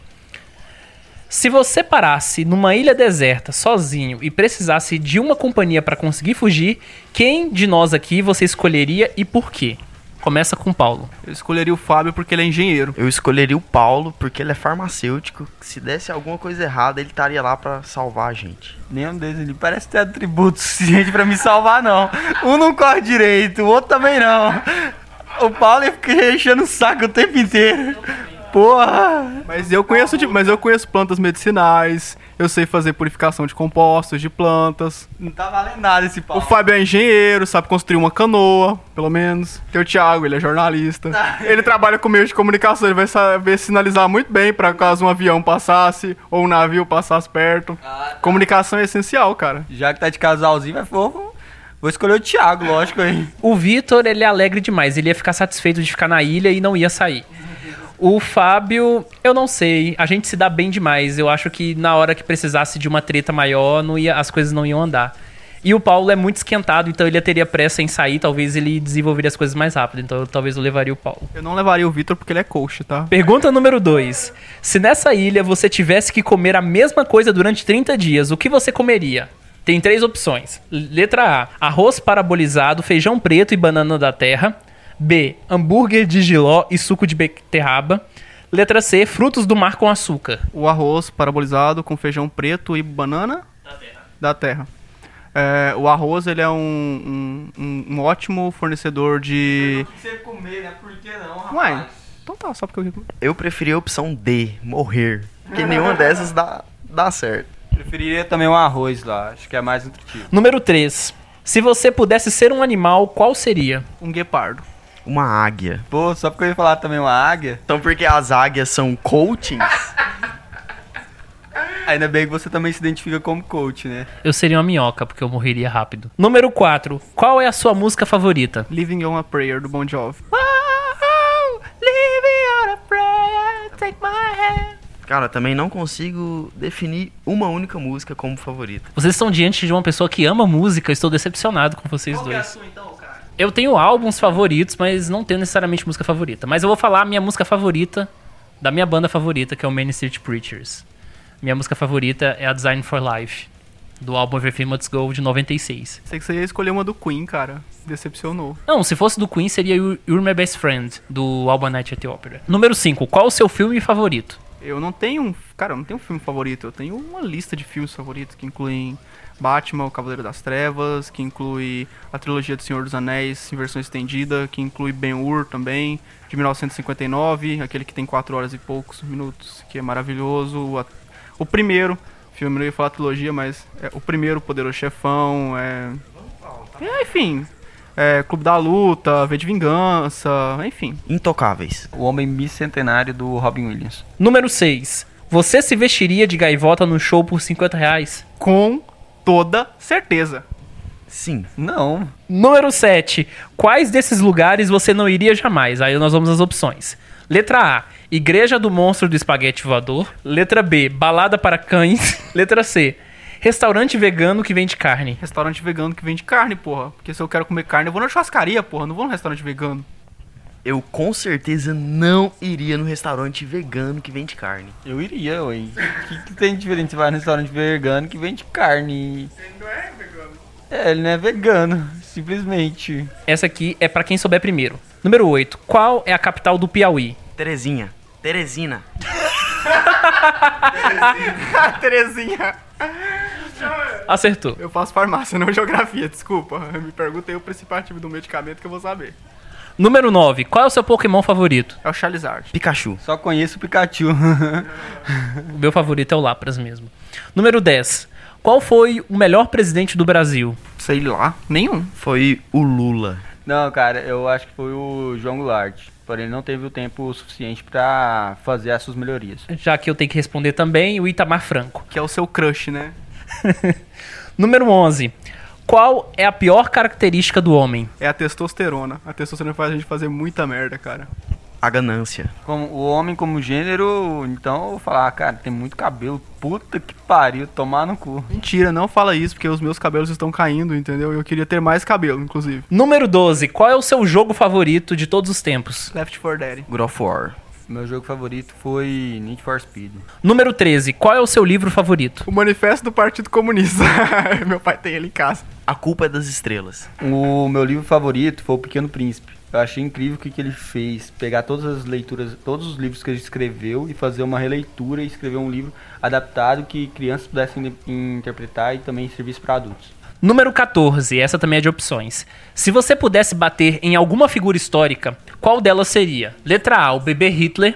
Se você parasse numa ilha deserta sozinho e precisasse de uma companhia para conseguir fugir, quem de nós aqui você escolheria e por quê? Começa com o Paulo. Eu escolheria o Fábio porque ele é engenheiro. Eu escolheria o Paulo porque ele é farmacêutico. Se desse alguma coisa errada, ele estaria lá pra salvar a gente. Nenhum deles ali parece ter atributo *laughs* suficiente pra me salvar, não. Um não corre direito, o outro também não. O Paulo ia ficar enchendo o saco o tempo inteiro. Porra! Mas eu conheço, de, mas eu conheço plantas medicinais. Eu sei fazer purificação de compostos de plantas. Não tá valendo nada esse O Paulo. Fábio é engenheiro, sabe construir uma canoa, pelo menos. Tem o Thiago, ele é jornalista. Ele trabalha com meio de comunicação, ele vai saber sinalizar muito bem pra caso um avião passasse ou um navio passasse perto. Comunicação é essencial, cara. Já que tá de casalzinho, vai fofo. Vou escolher o Thiago, lógico aí. O Vitor, ele é alegre demais. Ele ia ficar satisfeito de ficar na ilha e não ia sair. O Fábio, eu não sei. A gente se dá bem demais. Eu acho que na hora que precisasse de uma treta maior, não ia, as coisas não iam andar. E o Paulo é muito esquentado, então ele teria pressa em sair, talvez ele desenvolveria as coisas mais rápido, então eu- talvez eu levaria o Paulo. Eu não levaria o Vitor porque ele é coach, tá? Pergunta número 2. Se nessa ilha você tivesse que comer a mesma coisa durante 30 dias, o que você comeria? Tem três opções. Letra A: arroz parabolizado, feijão preto e banana da terra. B: hambúrguer de giló e suco de beterraba. Letra C: frutos do mar com açúcar. O arroz parabolizado com feijão preto e banana da terra. É, o arroz ele é um, um, um- ótimo fornecedor de. Você comer, né? Por que não, Ué, então tá, só porque eu. Eu preferi a opção D, morrer. Porque nenhuma dessas dá, dá certo. Preferiria também um arroz lá, acho que é mais nutritivo. Número 3. Se você pudesse ser um animal, qual seria? Um guepardo. Uma águia. Pô, só porque eu ia falar também uma águia. Então, porque as águias são coachings, *laughs* Ainda bem que você também se identifica como coach, né? Eu seria uma minhoca, porque eu morreria rápido. Número 4. Qual é a sua música favorita? Living on a Prayer do Bon Jovi. cara, também não consigo definir uma única música como favorita. Vocês estão diante de uma pessoa que ama música, estou decepcionado com vocês dois. Eu tenho álbuns favoritos, mas não tenho necessariamente música favorita. Mas eu vou falar a minha música favorita da minha banda favorita, que é o Main Street Preachers. Minha música favorita é a Design for Life, do álbum Everything Must Go de 96. Sei que você ia escolher uma do Queen, cara. Decepcionou. Não, se fosse do Queen seria You're My Best Friend, do álbum Night at the Opera. Número 5. Qual o seu filme favorito? Eu não tenho um. Cara, eu não tenho um filme favorito. Eu tenho uma lista de filmes favoritos que incluem Batman, o Cavaleiro das Trevas, que inclui a trilogia do Senhor dos Anéis em versão estendida, que inclui Ben-Hur também, de 1959, aquele que tem 4 horas e poucos minutos, que é maravilhoso. O, primeiro filme, não ia falar trilogia, mas é o primeiro Poderoso Chefão, é. é, enfim. É, Clube da Luta, V de Vingança, enfim. Intocáveis. O Homem Bicentenário do Robin Williams. Número 6. Você se vestiria de gaivota no show por 50 reais? Com toda certeza. Sim. Não. Número 7. Quais desses lugares você não iria jamais? Aí nós vamos às opções. Letra A. Igreja do Monstro do Espaguete Voador. Letra B. Balada para cães. *laughs* Letra C. Restaurante vegano que vende carne. Restaurante vegano que vende carne, porra. Porque se eu quero comer carne, eu vou na churrascaria, porra. Não vou no restaurante vegano. Eu com certeza não iria no restaurante vegano que vende carne. Eu iria, ué. O que, que tem de diferente? Você vai no restaurante vegano que vende carne. Ele não é vegano. É, ele não é vegano, simplesmente. Essa aqui é pra quem souber primeiro. Número 8. Qual é a capital do Piauí? Terezinha. Teresina. Terezinha. *laughs* Acertou. Eu faço farmácia, não geografia, desculpa. Me pergunta aí o principal ativo do medicamento que eu vou saber. Número 9. Qual é o seu Pokémon favorito? É o Charizard. Pikachu. Só conheço o Pikachu. O *laughs* meu favorito é o Lapras mesmo. Número 10. Qual foi o melhor presidente do Brasil? Sei lá, nenhum. Foi o Lula. não, cara, eu acho que foi o João Goulart. Porém, ele não teve o tempo suficiente pra fazer as suas melhorias. Já que eu tenho que responder também, o Itamar Franco. Que é o seu crush, né? *laughs* Número 11. Qual é a pior característica do homem? É a testosterona. A testosterona faz a gente fazer muita merda, cara. A ganância. Como o homem como gênero, então eu vou falar, cara, tem muito cabelo. Puta que pariu, tomar no cu. Mentira, não fala isso, porque os meus cabelos estão caindo, entendeu? Eu queria ter mais cabelo, inclusive. Número 12. Qual é o seu jogo favorito de todos os tempos? Left 4 Dead. God of War. Meu jogo favorito foi Need for Speed. Número 13. Qual é o seu livro favorito? O manifesto do Partido Comunista. *laughs* Meu pai tem ele em casa. A culpa é das estrelas. O meu livro favorito foi O Pequeno Príncipe. Eu achei incrível o que, que ele fez. Pegar todas as leituras, todos os livros que ele escreveu e fazer uma releitura e escrever um livro adaptado que crianças pudessem in- interpretar e também servisse para adultos. Número 14. Essa também é de opções. Se você pudesse bater em alguma figura histórica, qual delas seria? Letra A, o bebê Hitler.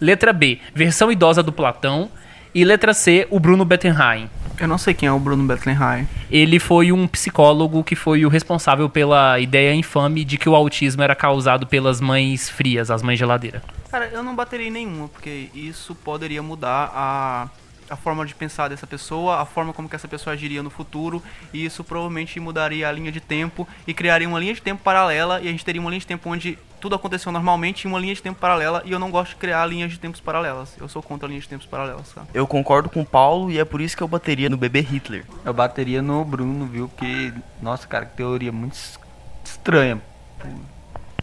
Letra B, versão idosa do Platão. E letra C, o Bruno Bettenheim. Eu não sei quem é o Bruno Bettenheim. Ele foi um psicólogo que foi o responsável pela ideia infame de que o autismo era causado pelas mães frias, as mães geladeira. Cara, eu não bateria em nenhuma, porque isso poderia mudar a a forma de pensar dessa pessoa, a forma como que essa pessoa agiria no futuro, e isso provavelmente mudaria a linha de tempo e criaria uma linha de tempo paralela, e a gente teria uma linha de tempo onde tudo aconteceu normalmente e uma linha de tempo paralela, e eu não gosto de criar linhas de tempos paralelas. Eu sou contra linhas de tempos paralelas, tá? Eu concordo com o Paulo e é por isso que eu bateria no bebê Hitler. Eu bateria no Bruno, viu? Porque, nossa, cara, que teoria muito es- estranha.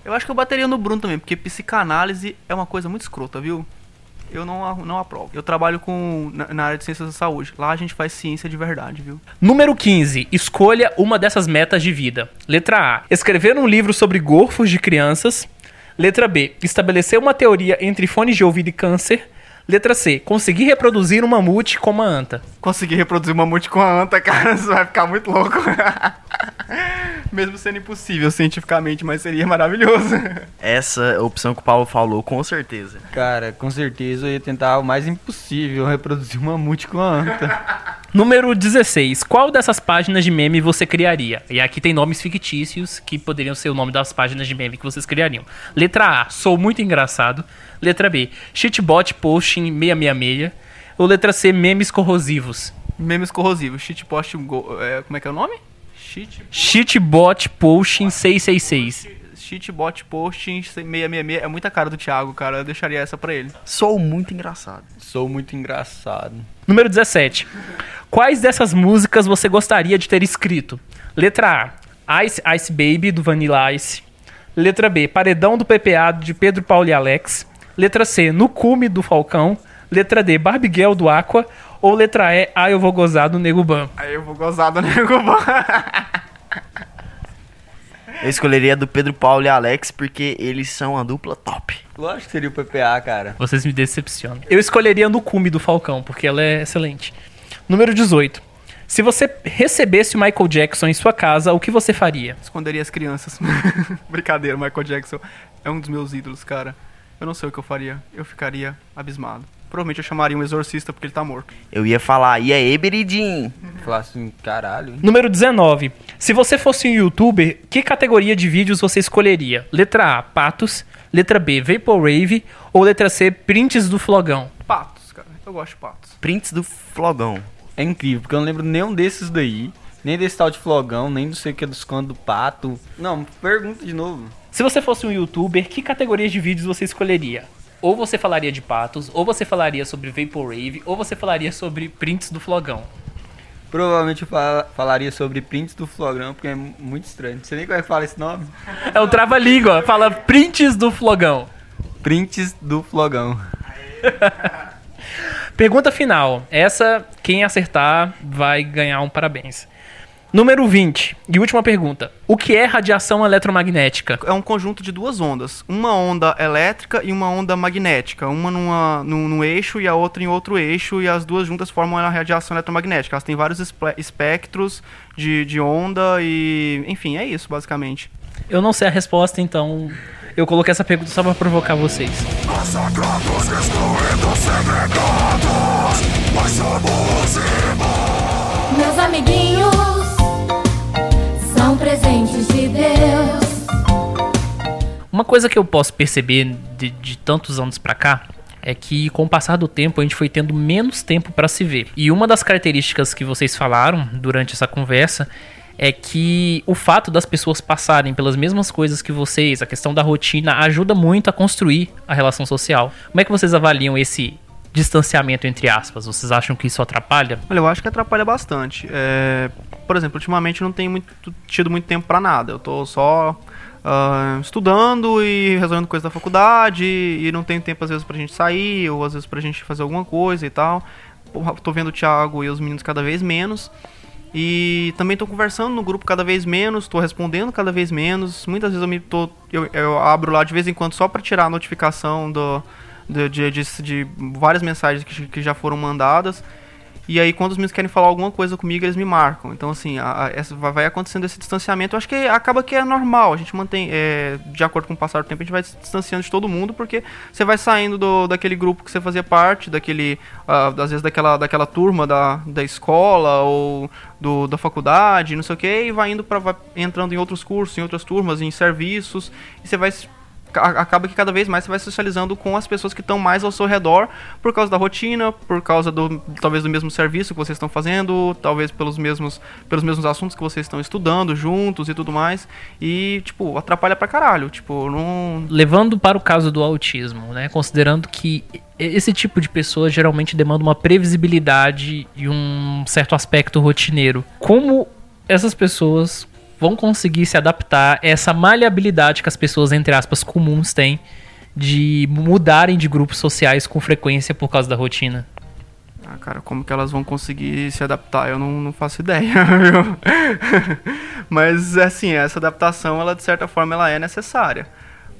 Eu acho que eu bateria no Bruno também, porque psicanálise é uma coisa muito escrota, viu? Eu não, não aprovo. Eu trabalho com na, na área de ciências da saúde. Lá a gente faz ciência de verdade, viu? Número 15. Escolha uma dessas metas de vida. Letra A. Escrever um livro sobre gorfos de crianças. Letra B. Estabelecer uma teoria entre fones de ouvido e câncer. Letra C. Conseguir reproduzir um mamute com uma anta. Conseguir reproduzir uma mamute com a anta, *laughs* cara, você vai ficar muito louco. *laughs* Mesmo sendo impossível cientificamente, mas seria maravilhoso. Essa opção que o Paulo falou, com certeza. Cara, com certeza eu ia tentar o mais impossível reproduzir uma mamute com a anta. Número 16. Qual dessas páginas de meme você criaria? E aqui tem nomes fictícios que poderiam ser o nome das páginas de meme que vocês criariam. Letra A. Sou muito engraçado. Letra B. Shitbot posting 666. Ou letra C. Memes corrosivos. Memes corrosivos, shitpost, go- é, como é que é o nome? Shit, Shitbot posting 666. shitbot posting 666, é muita cara do Thiago, cara, eu deixaria essa pra ele. Sou muito engraçado. Sou muito engraçado. Número 17. Quais dessas músicas você gostaria de ter escrito? Letra A. Ice Ice Baby, do Vanilla Ice. Letra B. Paredão do PPA, de Pedro Paulo e Alex. Letra C. No Cume, do Falcão. Letra D. Barbiguel, do Aqua. Ou letra E. Ah, eu vou gozar, do Nego Ban. Aí eu vou gozar do Nego Ban. *laughs* Eu escolheria do Pedro Paulo e Alex porque eles são a dupla top. Lógico que seria o PPA, cara. Vocês me decepcionam. Eu escolheria no Cume, do Falcão, porque ela é excelente. Número 18. Se você recebesse o Michael Jackson em sua casa, o que você faria? Esconderia as crianças. *laughs* Brincadeira, Michael Jackson é um dos meus ídolos, cara. Eu não sei o que eu faria. Eu ficaria abismado. Provavelmente eu chamaria um exorcista porque ele tá morto. Eu ia falar, e aí, Beridinho? Falar assim, caralho. hein? Número 19. Se você fosse um youtuber, que categoria de vídeos você escolheria? Letra A, patos. Letra B, Vaporwave. Ou letra C, prints do flogão? Patos, cara. Eu gosto de patos. Prints do Flogão. É incrível, porque eu não lembro nenhum desses daí. Nem desse tal de flogão, nem do sei o que dos cantos do pato. Não, pergunta de novo. Se você fosse um youtuber, que categorias de vídeos você escolheria? Ou você falaria de patos, ou você falaria sobre Vaporwave, ou você falaria sobre prints do flogão. Provavelmente eu fala- falaria sobre prints do flogão, porque é mu- muito estranho. Não sei nem como é que fala esse nome. *laughs* É o trava-língua, fala prints do flogão. Prints do flogão. *laughs* Pergunta final. Essa, quem acertar, vai ganhar um parabéns. Número 20. E última pergunta. O que é radiação eletromagnética? É um conjunto de duas ondas. Uma onda elétrica e uma onda magnética. Uma numa, num, num eixo e a outra em outro eixo. E as duas juntas formam a radiação eletromagnética. Elas têm vários espectros de, de onda e... Enfim, é isso, basicamente. Eu não sei a resposta, então eu coloquei essa pergunta só pra provocar vocês. Massacrados, excluídos, segregados, mas somos irmãos. Meus amiguinhos Uma coisa que eu posso perceber de, de tantos anos pra cá é que com o passar do tempo a gente foi tendo menos tempo pra se ver. E uma das características que vocês falaram durante essa conversa é que o fato das pessoas passarem pelas mesmas coisas que vocês, a questão da rotina, ajuda muito a construir a relação social. Como é que vocês avaliam esse distanciamento entre aspas? Vocês acham que isso atrapalha? Olha, eu acho que atrapalha bastante. É, por exemplo, ultimamente não tenho muito- tido muito tempo pra nada. Eu tô só ah, estudando e resolvendo coisas da faculdade e não tenho tempo às vezes pra gente sair ou às vezes pra gente fazer alguma coisa e tal. Tô vendo o Thiago e os meninos cada vez menos. E também tô conversando no grupo cada vez menos, tô respondendo cada vez menos. Muitas vezes eu me tô, eu, eu abro lá de vez em quando só pra tirar a notificação do, do- de, de, de várias mensagens que, que já foram mandadas. E aí, quando os meninos querem falar alguma coisa comigo, eles me marcam. Então, assim, a- a- essa, vai acontecendo esse distanciamento. Eu acho que acaba que é normal. A gente mantém, é, de acordo com o passar do tempo, a gente vai se distanciando de todo mundo, porque você vai saindo do, daquele grupo que você fazia parte, daquele, ah, às vezes daquela, daquela turma da, da escola ou do, da faculdade, não sei o que, e vai indo para entrando em outros cursos, em outras turmas, em serviços, e você vai acaba que cada vez mais você vai socializando com as pessoas que estão mais ao seu redor por causa da rotina, por causa do talvez do mesmo serviço que vocês estão fazendo, talvez pelos mesmos pelos mesmos assuntos que vocês estão estudando juntos e tudo mais. E tipo, atrapalha pra caralho, tipo, não Levando para o caso do autismo, né? Considerando que esse tipo de pessoa geralmente demanda uma previsibilidade e um certo aspecto rotineiro. Como essas pessoas vão conseguir se adaptar a essa maleabilidade que as pessoas, entre aspas, comuns têm de mudarem de grupos sociais com frequência por causa da rotina? Ah, cara, como que elas vão conseguir se adaptar? Eu não, não faço ideia. *laughs* Mas, assim, essa adaptação, ela de certa forma, ela é necessária.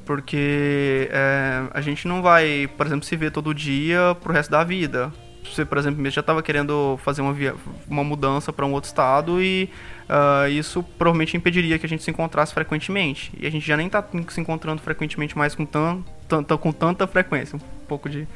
Porque é, a gente não vai, por exemplo, se ver todo dia pro resto da vida. Você, por exemplo, mesmo já estava querendo fazer uma, via- uma mudança para um outro estado e ah, isso provavelmente impediria que a gente se encontrasse frequentemente. E a gente já nem está se encontrando frequentemente mais com, tan, tan- com tanta frequência. Um pouco de,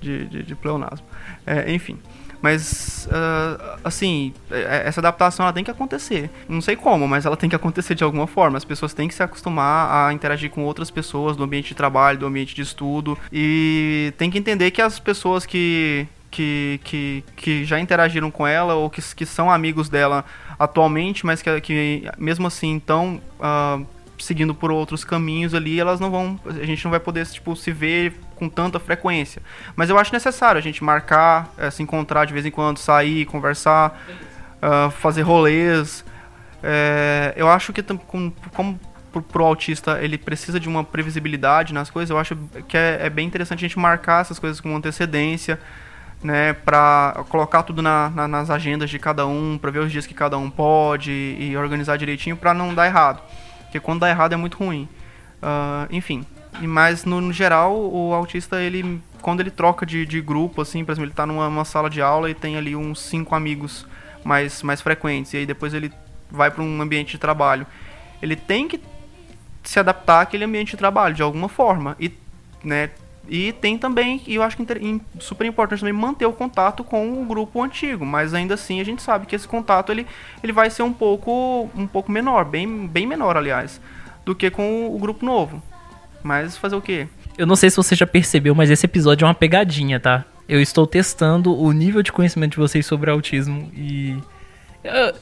de, de, de pleonasmo. É, enfim. Mas, ah, assim, é- essa adaptação ela tem que acontecer. Não sei como, mas ela tem que acontecer de alguma forma. As pessoas têm que se acostumar a interagir com outras pessoas do ambiente de trabalho, do ambiente de estudo. E tem que entender que as pessoas que, que, que, que já interagiram com ela ou que, que são amigos dela atualmente, mas que, que mesmo assim estão ah, seguindo por outros caminhos ali, elas não vão. A gente não vai poder tipo, se ver com tanta frequência. Mas eu acho necessário a gente marcar, eh, se encontrar de vez em quando, sair, conversar, ah, fazer rolês. É, eu acho que tam- com- como pro, pro autista ele precisa de uma previsibilidade nas coisas, eu acho que é, é bem interessante a gente marcar essas coisas com antecedência, né, para colocar tudo na- na- nas agendas de cada um, para ver os dias que cada um pode e, organizar direitinho para não dar errado, porque quando dá errado é muito ruim. Ah, enfim, mas no, no geral o autista ele quando ele troca de, de grupo assim, por exemplo, ele tá numa uma sala de aula e tem ali uns cinco amigos mais mais frequentes e aí depois ele vai para um ambiente de trabalho. Ele tem que se adaptar àquele ambiente de trabalho de alguma forma e né e tem também e eu acho que super importante também manter o contato com o grupo antigo mas ainda assim a gente sabe que esse contato ele, ele vai ser um pouco um pouco menor bem bem menor aliás do que com o grupo novo mas fazer o quê Eu não sei se você já percebeu, mas esse episódio é uma pegadinha, tá? Eu estou testando o nível de conhecimento de vocês sobre autismo e. Eu-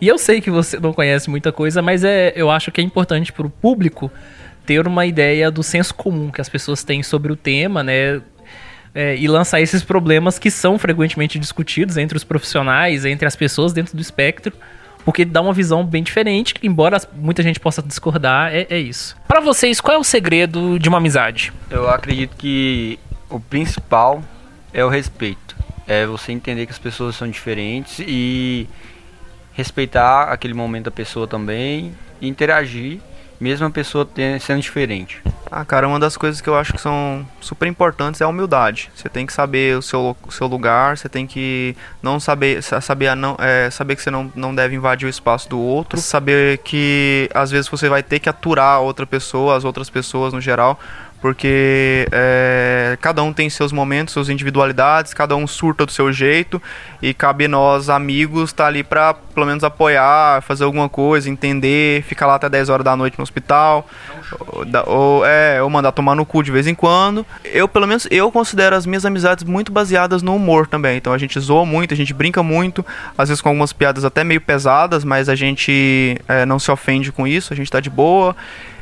e eu sei que você não conhece muita coisa, mas é, eu acho que é importante para o público ter uma ideia do senso comum que as pessoas têm sobre o tema, né? É, e lançar esses problemas que são frequentemente discutidos entre os profissionais, entre as pessoas dentro do espectro, porque dá uma visão bem diferente, que embora muita gente possa discordar, é, é isso. Para vocês, qual é o segredo de uma amizade? Eu acredito que o principal é o respeito. É você entender que as pessoas são diferentes e respeitar aquele momento da pessoa também interagir, mesmo a pessoa sendo diferente. Ah, cara, uma das coisas que eu acho que são super importantes é a humildade. Você tem que saber o seu, o seu lugar, você tem que não saber sa- saber, não, é, saber que você não, não deve invadir o espaço do outro, saber que às vezes você vai ter que aturar outra pessoa, as outras pessoas no geral, porque é, cada um tem seus momentos, suas individualidades, cada um surta do seu jeito e cabe nós, amigos, estar ali pra pelo menos apoiar, fazer alguma coisa, entender, ficar lá até 10 horas da noite no hospital, ou, ou, é, ou mandar tomar no cu de vez em quando. Eu, pelo menos, eu considero as minhas amizades muito baseadas no humor também. Então a gente zoa muito, a gente brinca muito, às vezes com algumas piadas até meio pesadas, mas a gente é, não se ofende com isso, a gente tá de boa.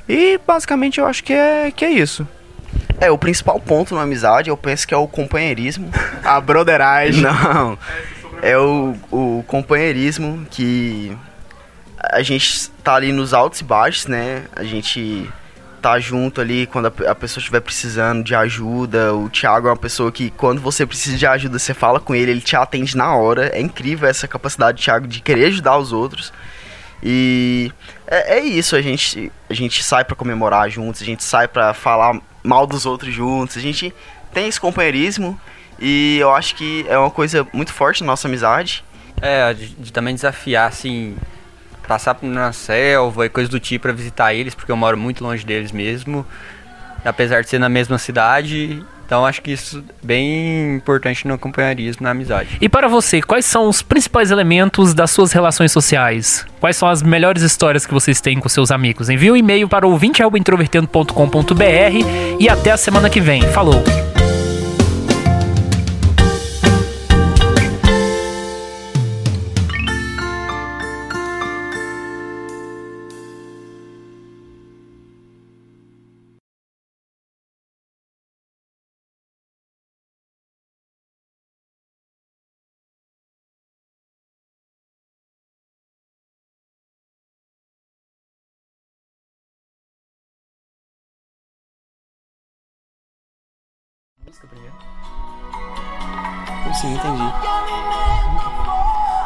E basicamente eu acho que é, que é isso. É, o principal ponto na amizade eu penso que é o companheirismo. *laughs* A broderagem. Não. É o, o companheirismo que a gente tá ali nos altos e baixos, né? A gente tá junto ali quando a, a pessoa estiver precisando de ajuda. O Thiago é uma pessoa que quando você precisa de ajuda, você fala com ele, ele te atende na hora. É incrível essa capacidade do Thiago de querer ajudar os outros. E é, é isso, a gente, a gente sai pra comemorar juntos, a gente sai pra falar mal dos outros juntos, a gente tem esse companheirismo e eu acho que é uma coisa muito forte na nossa amizade. É, de, de também desafiar, assim, passar na selva e coisa do tipo pra visitar eles, porque eu moro muito longe deles mesmo. Apesar de ser na mesma cidade, Então acho que isso é bem importante no companheirismo, na amizade. E para você, quais são os principais elementos das suas relações sociais? Quais são as melhores histórias que vocês têm com seus amigos? Envie um e-mail para ouvinte@introvertendo.com.br e até a semana que vem. Falou.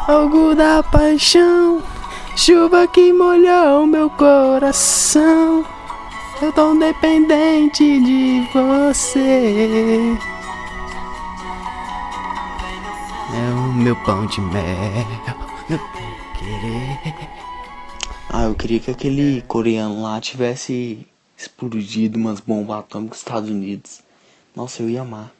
Algo da paixão, chuva que molhou meu coração. Eu tão dependente de você. É o meu pão de mel, querer. Ah, eu queria que aquele coreano lá tivesse explodido umas bombas atômicas nos Estados Unidos. Nossa, eu ia amar.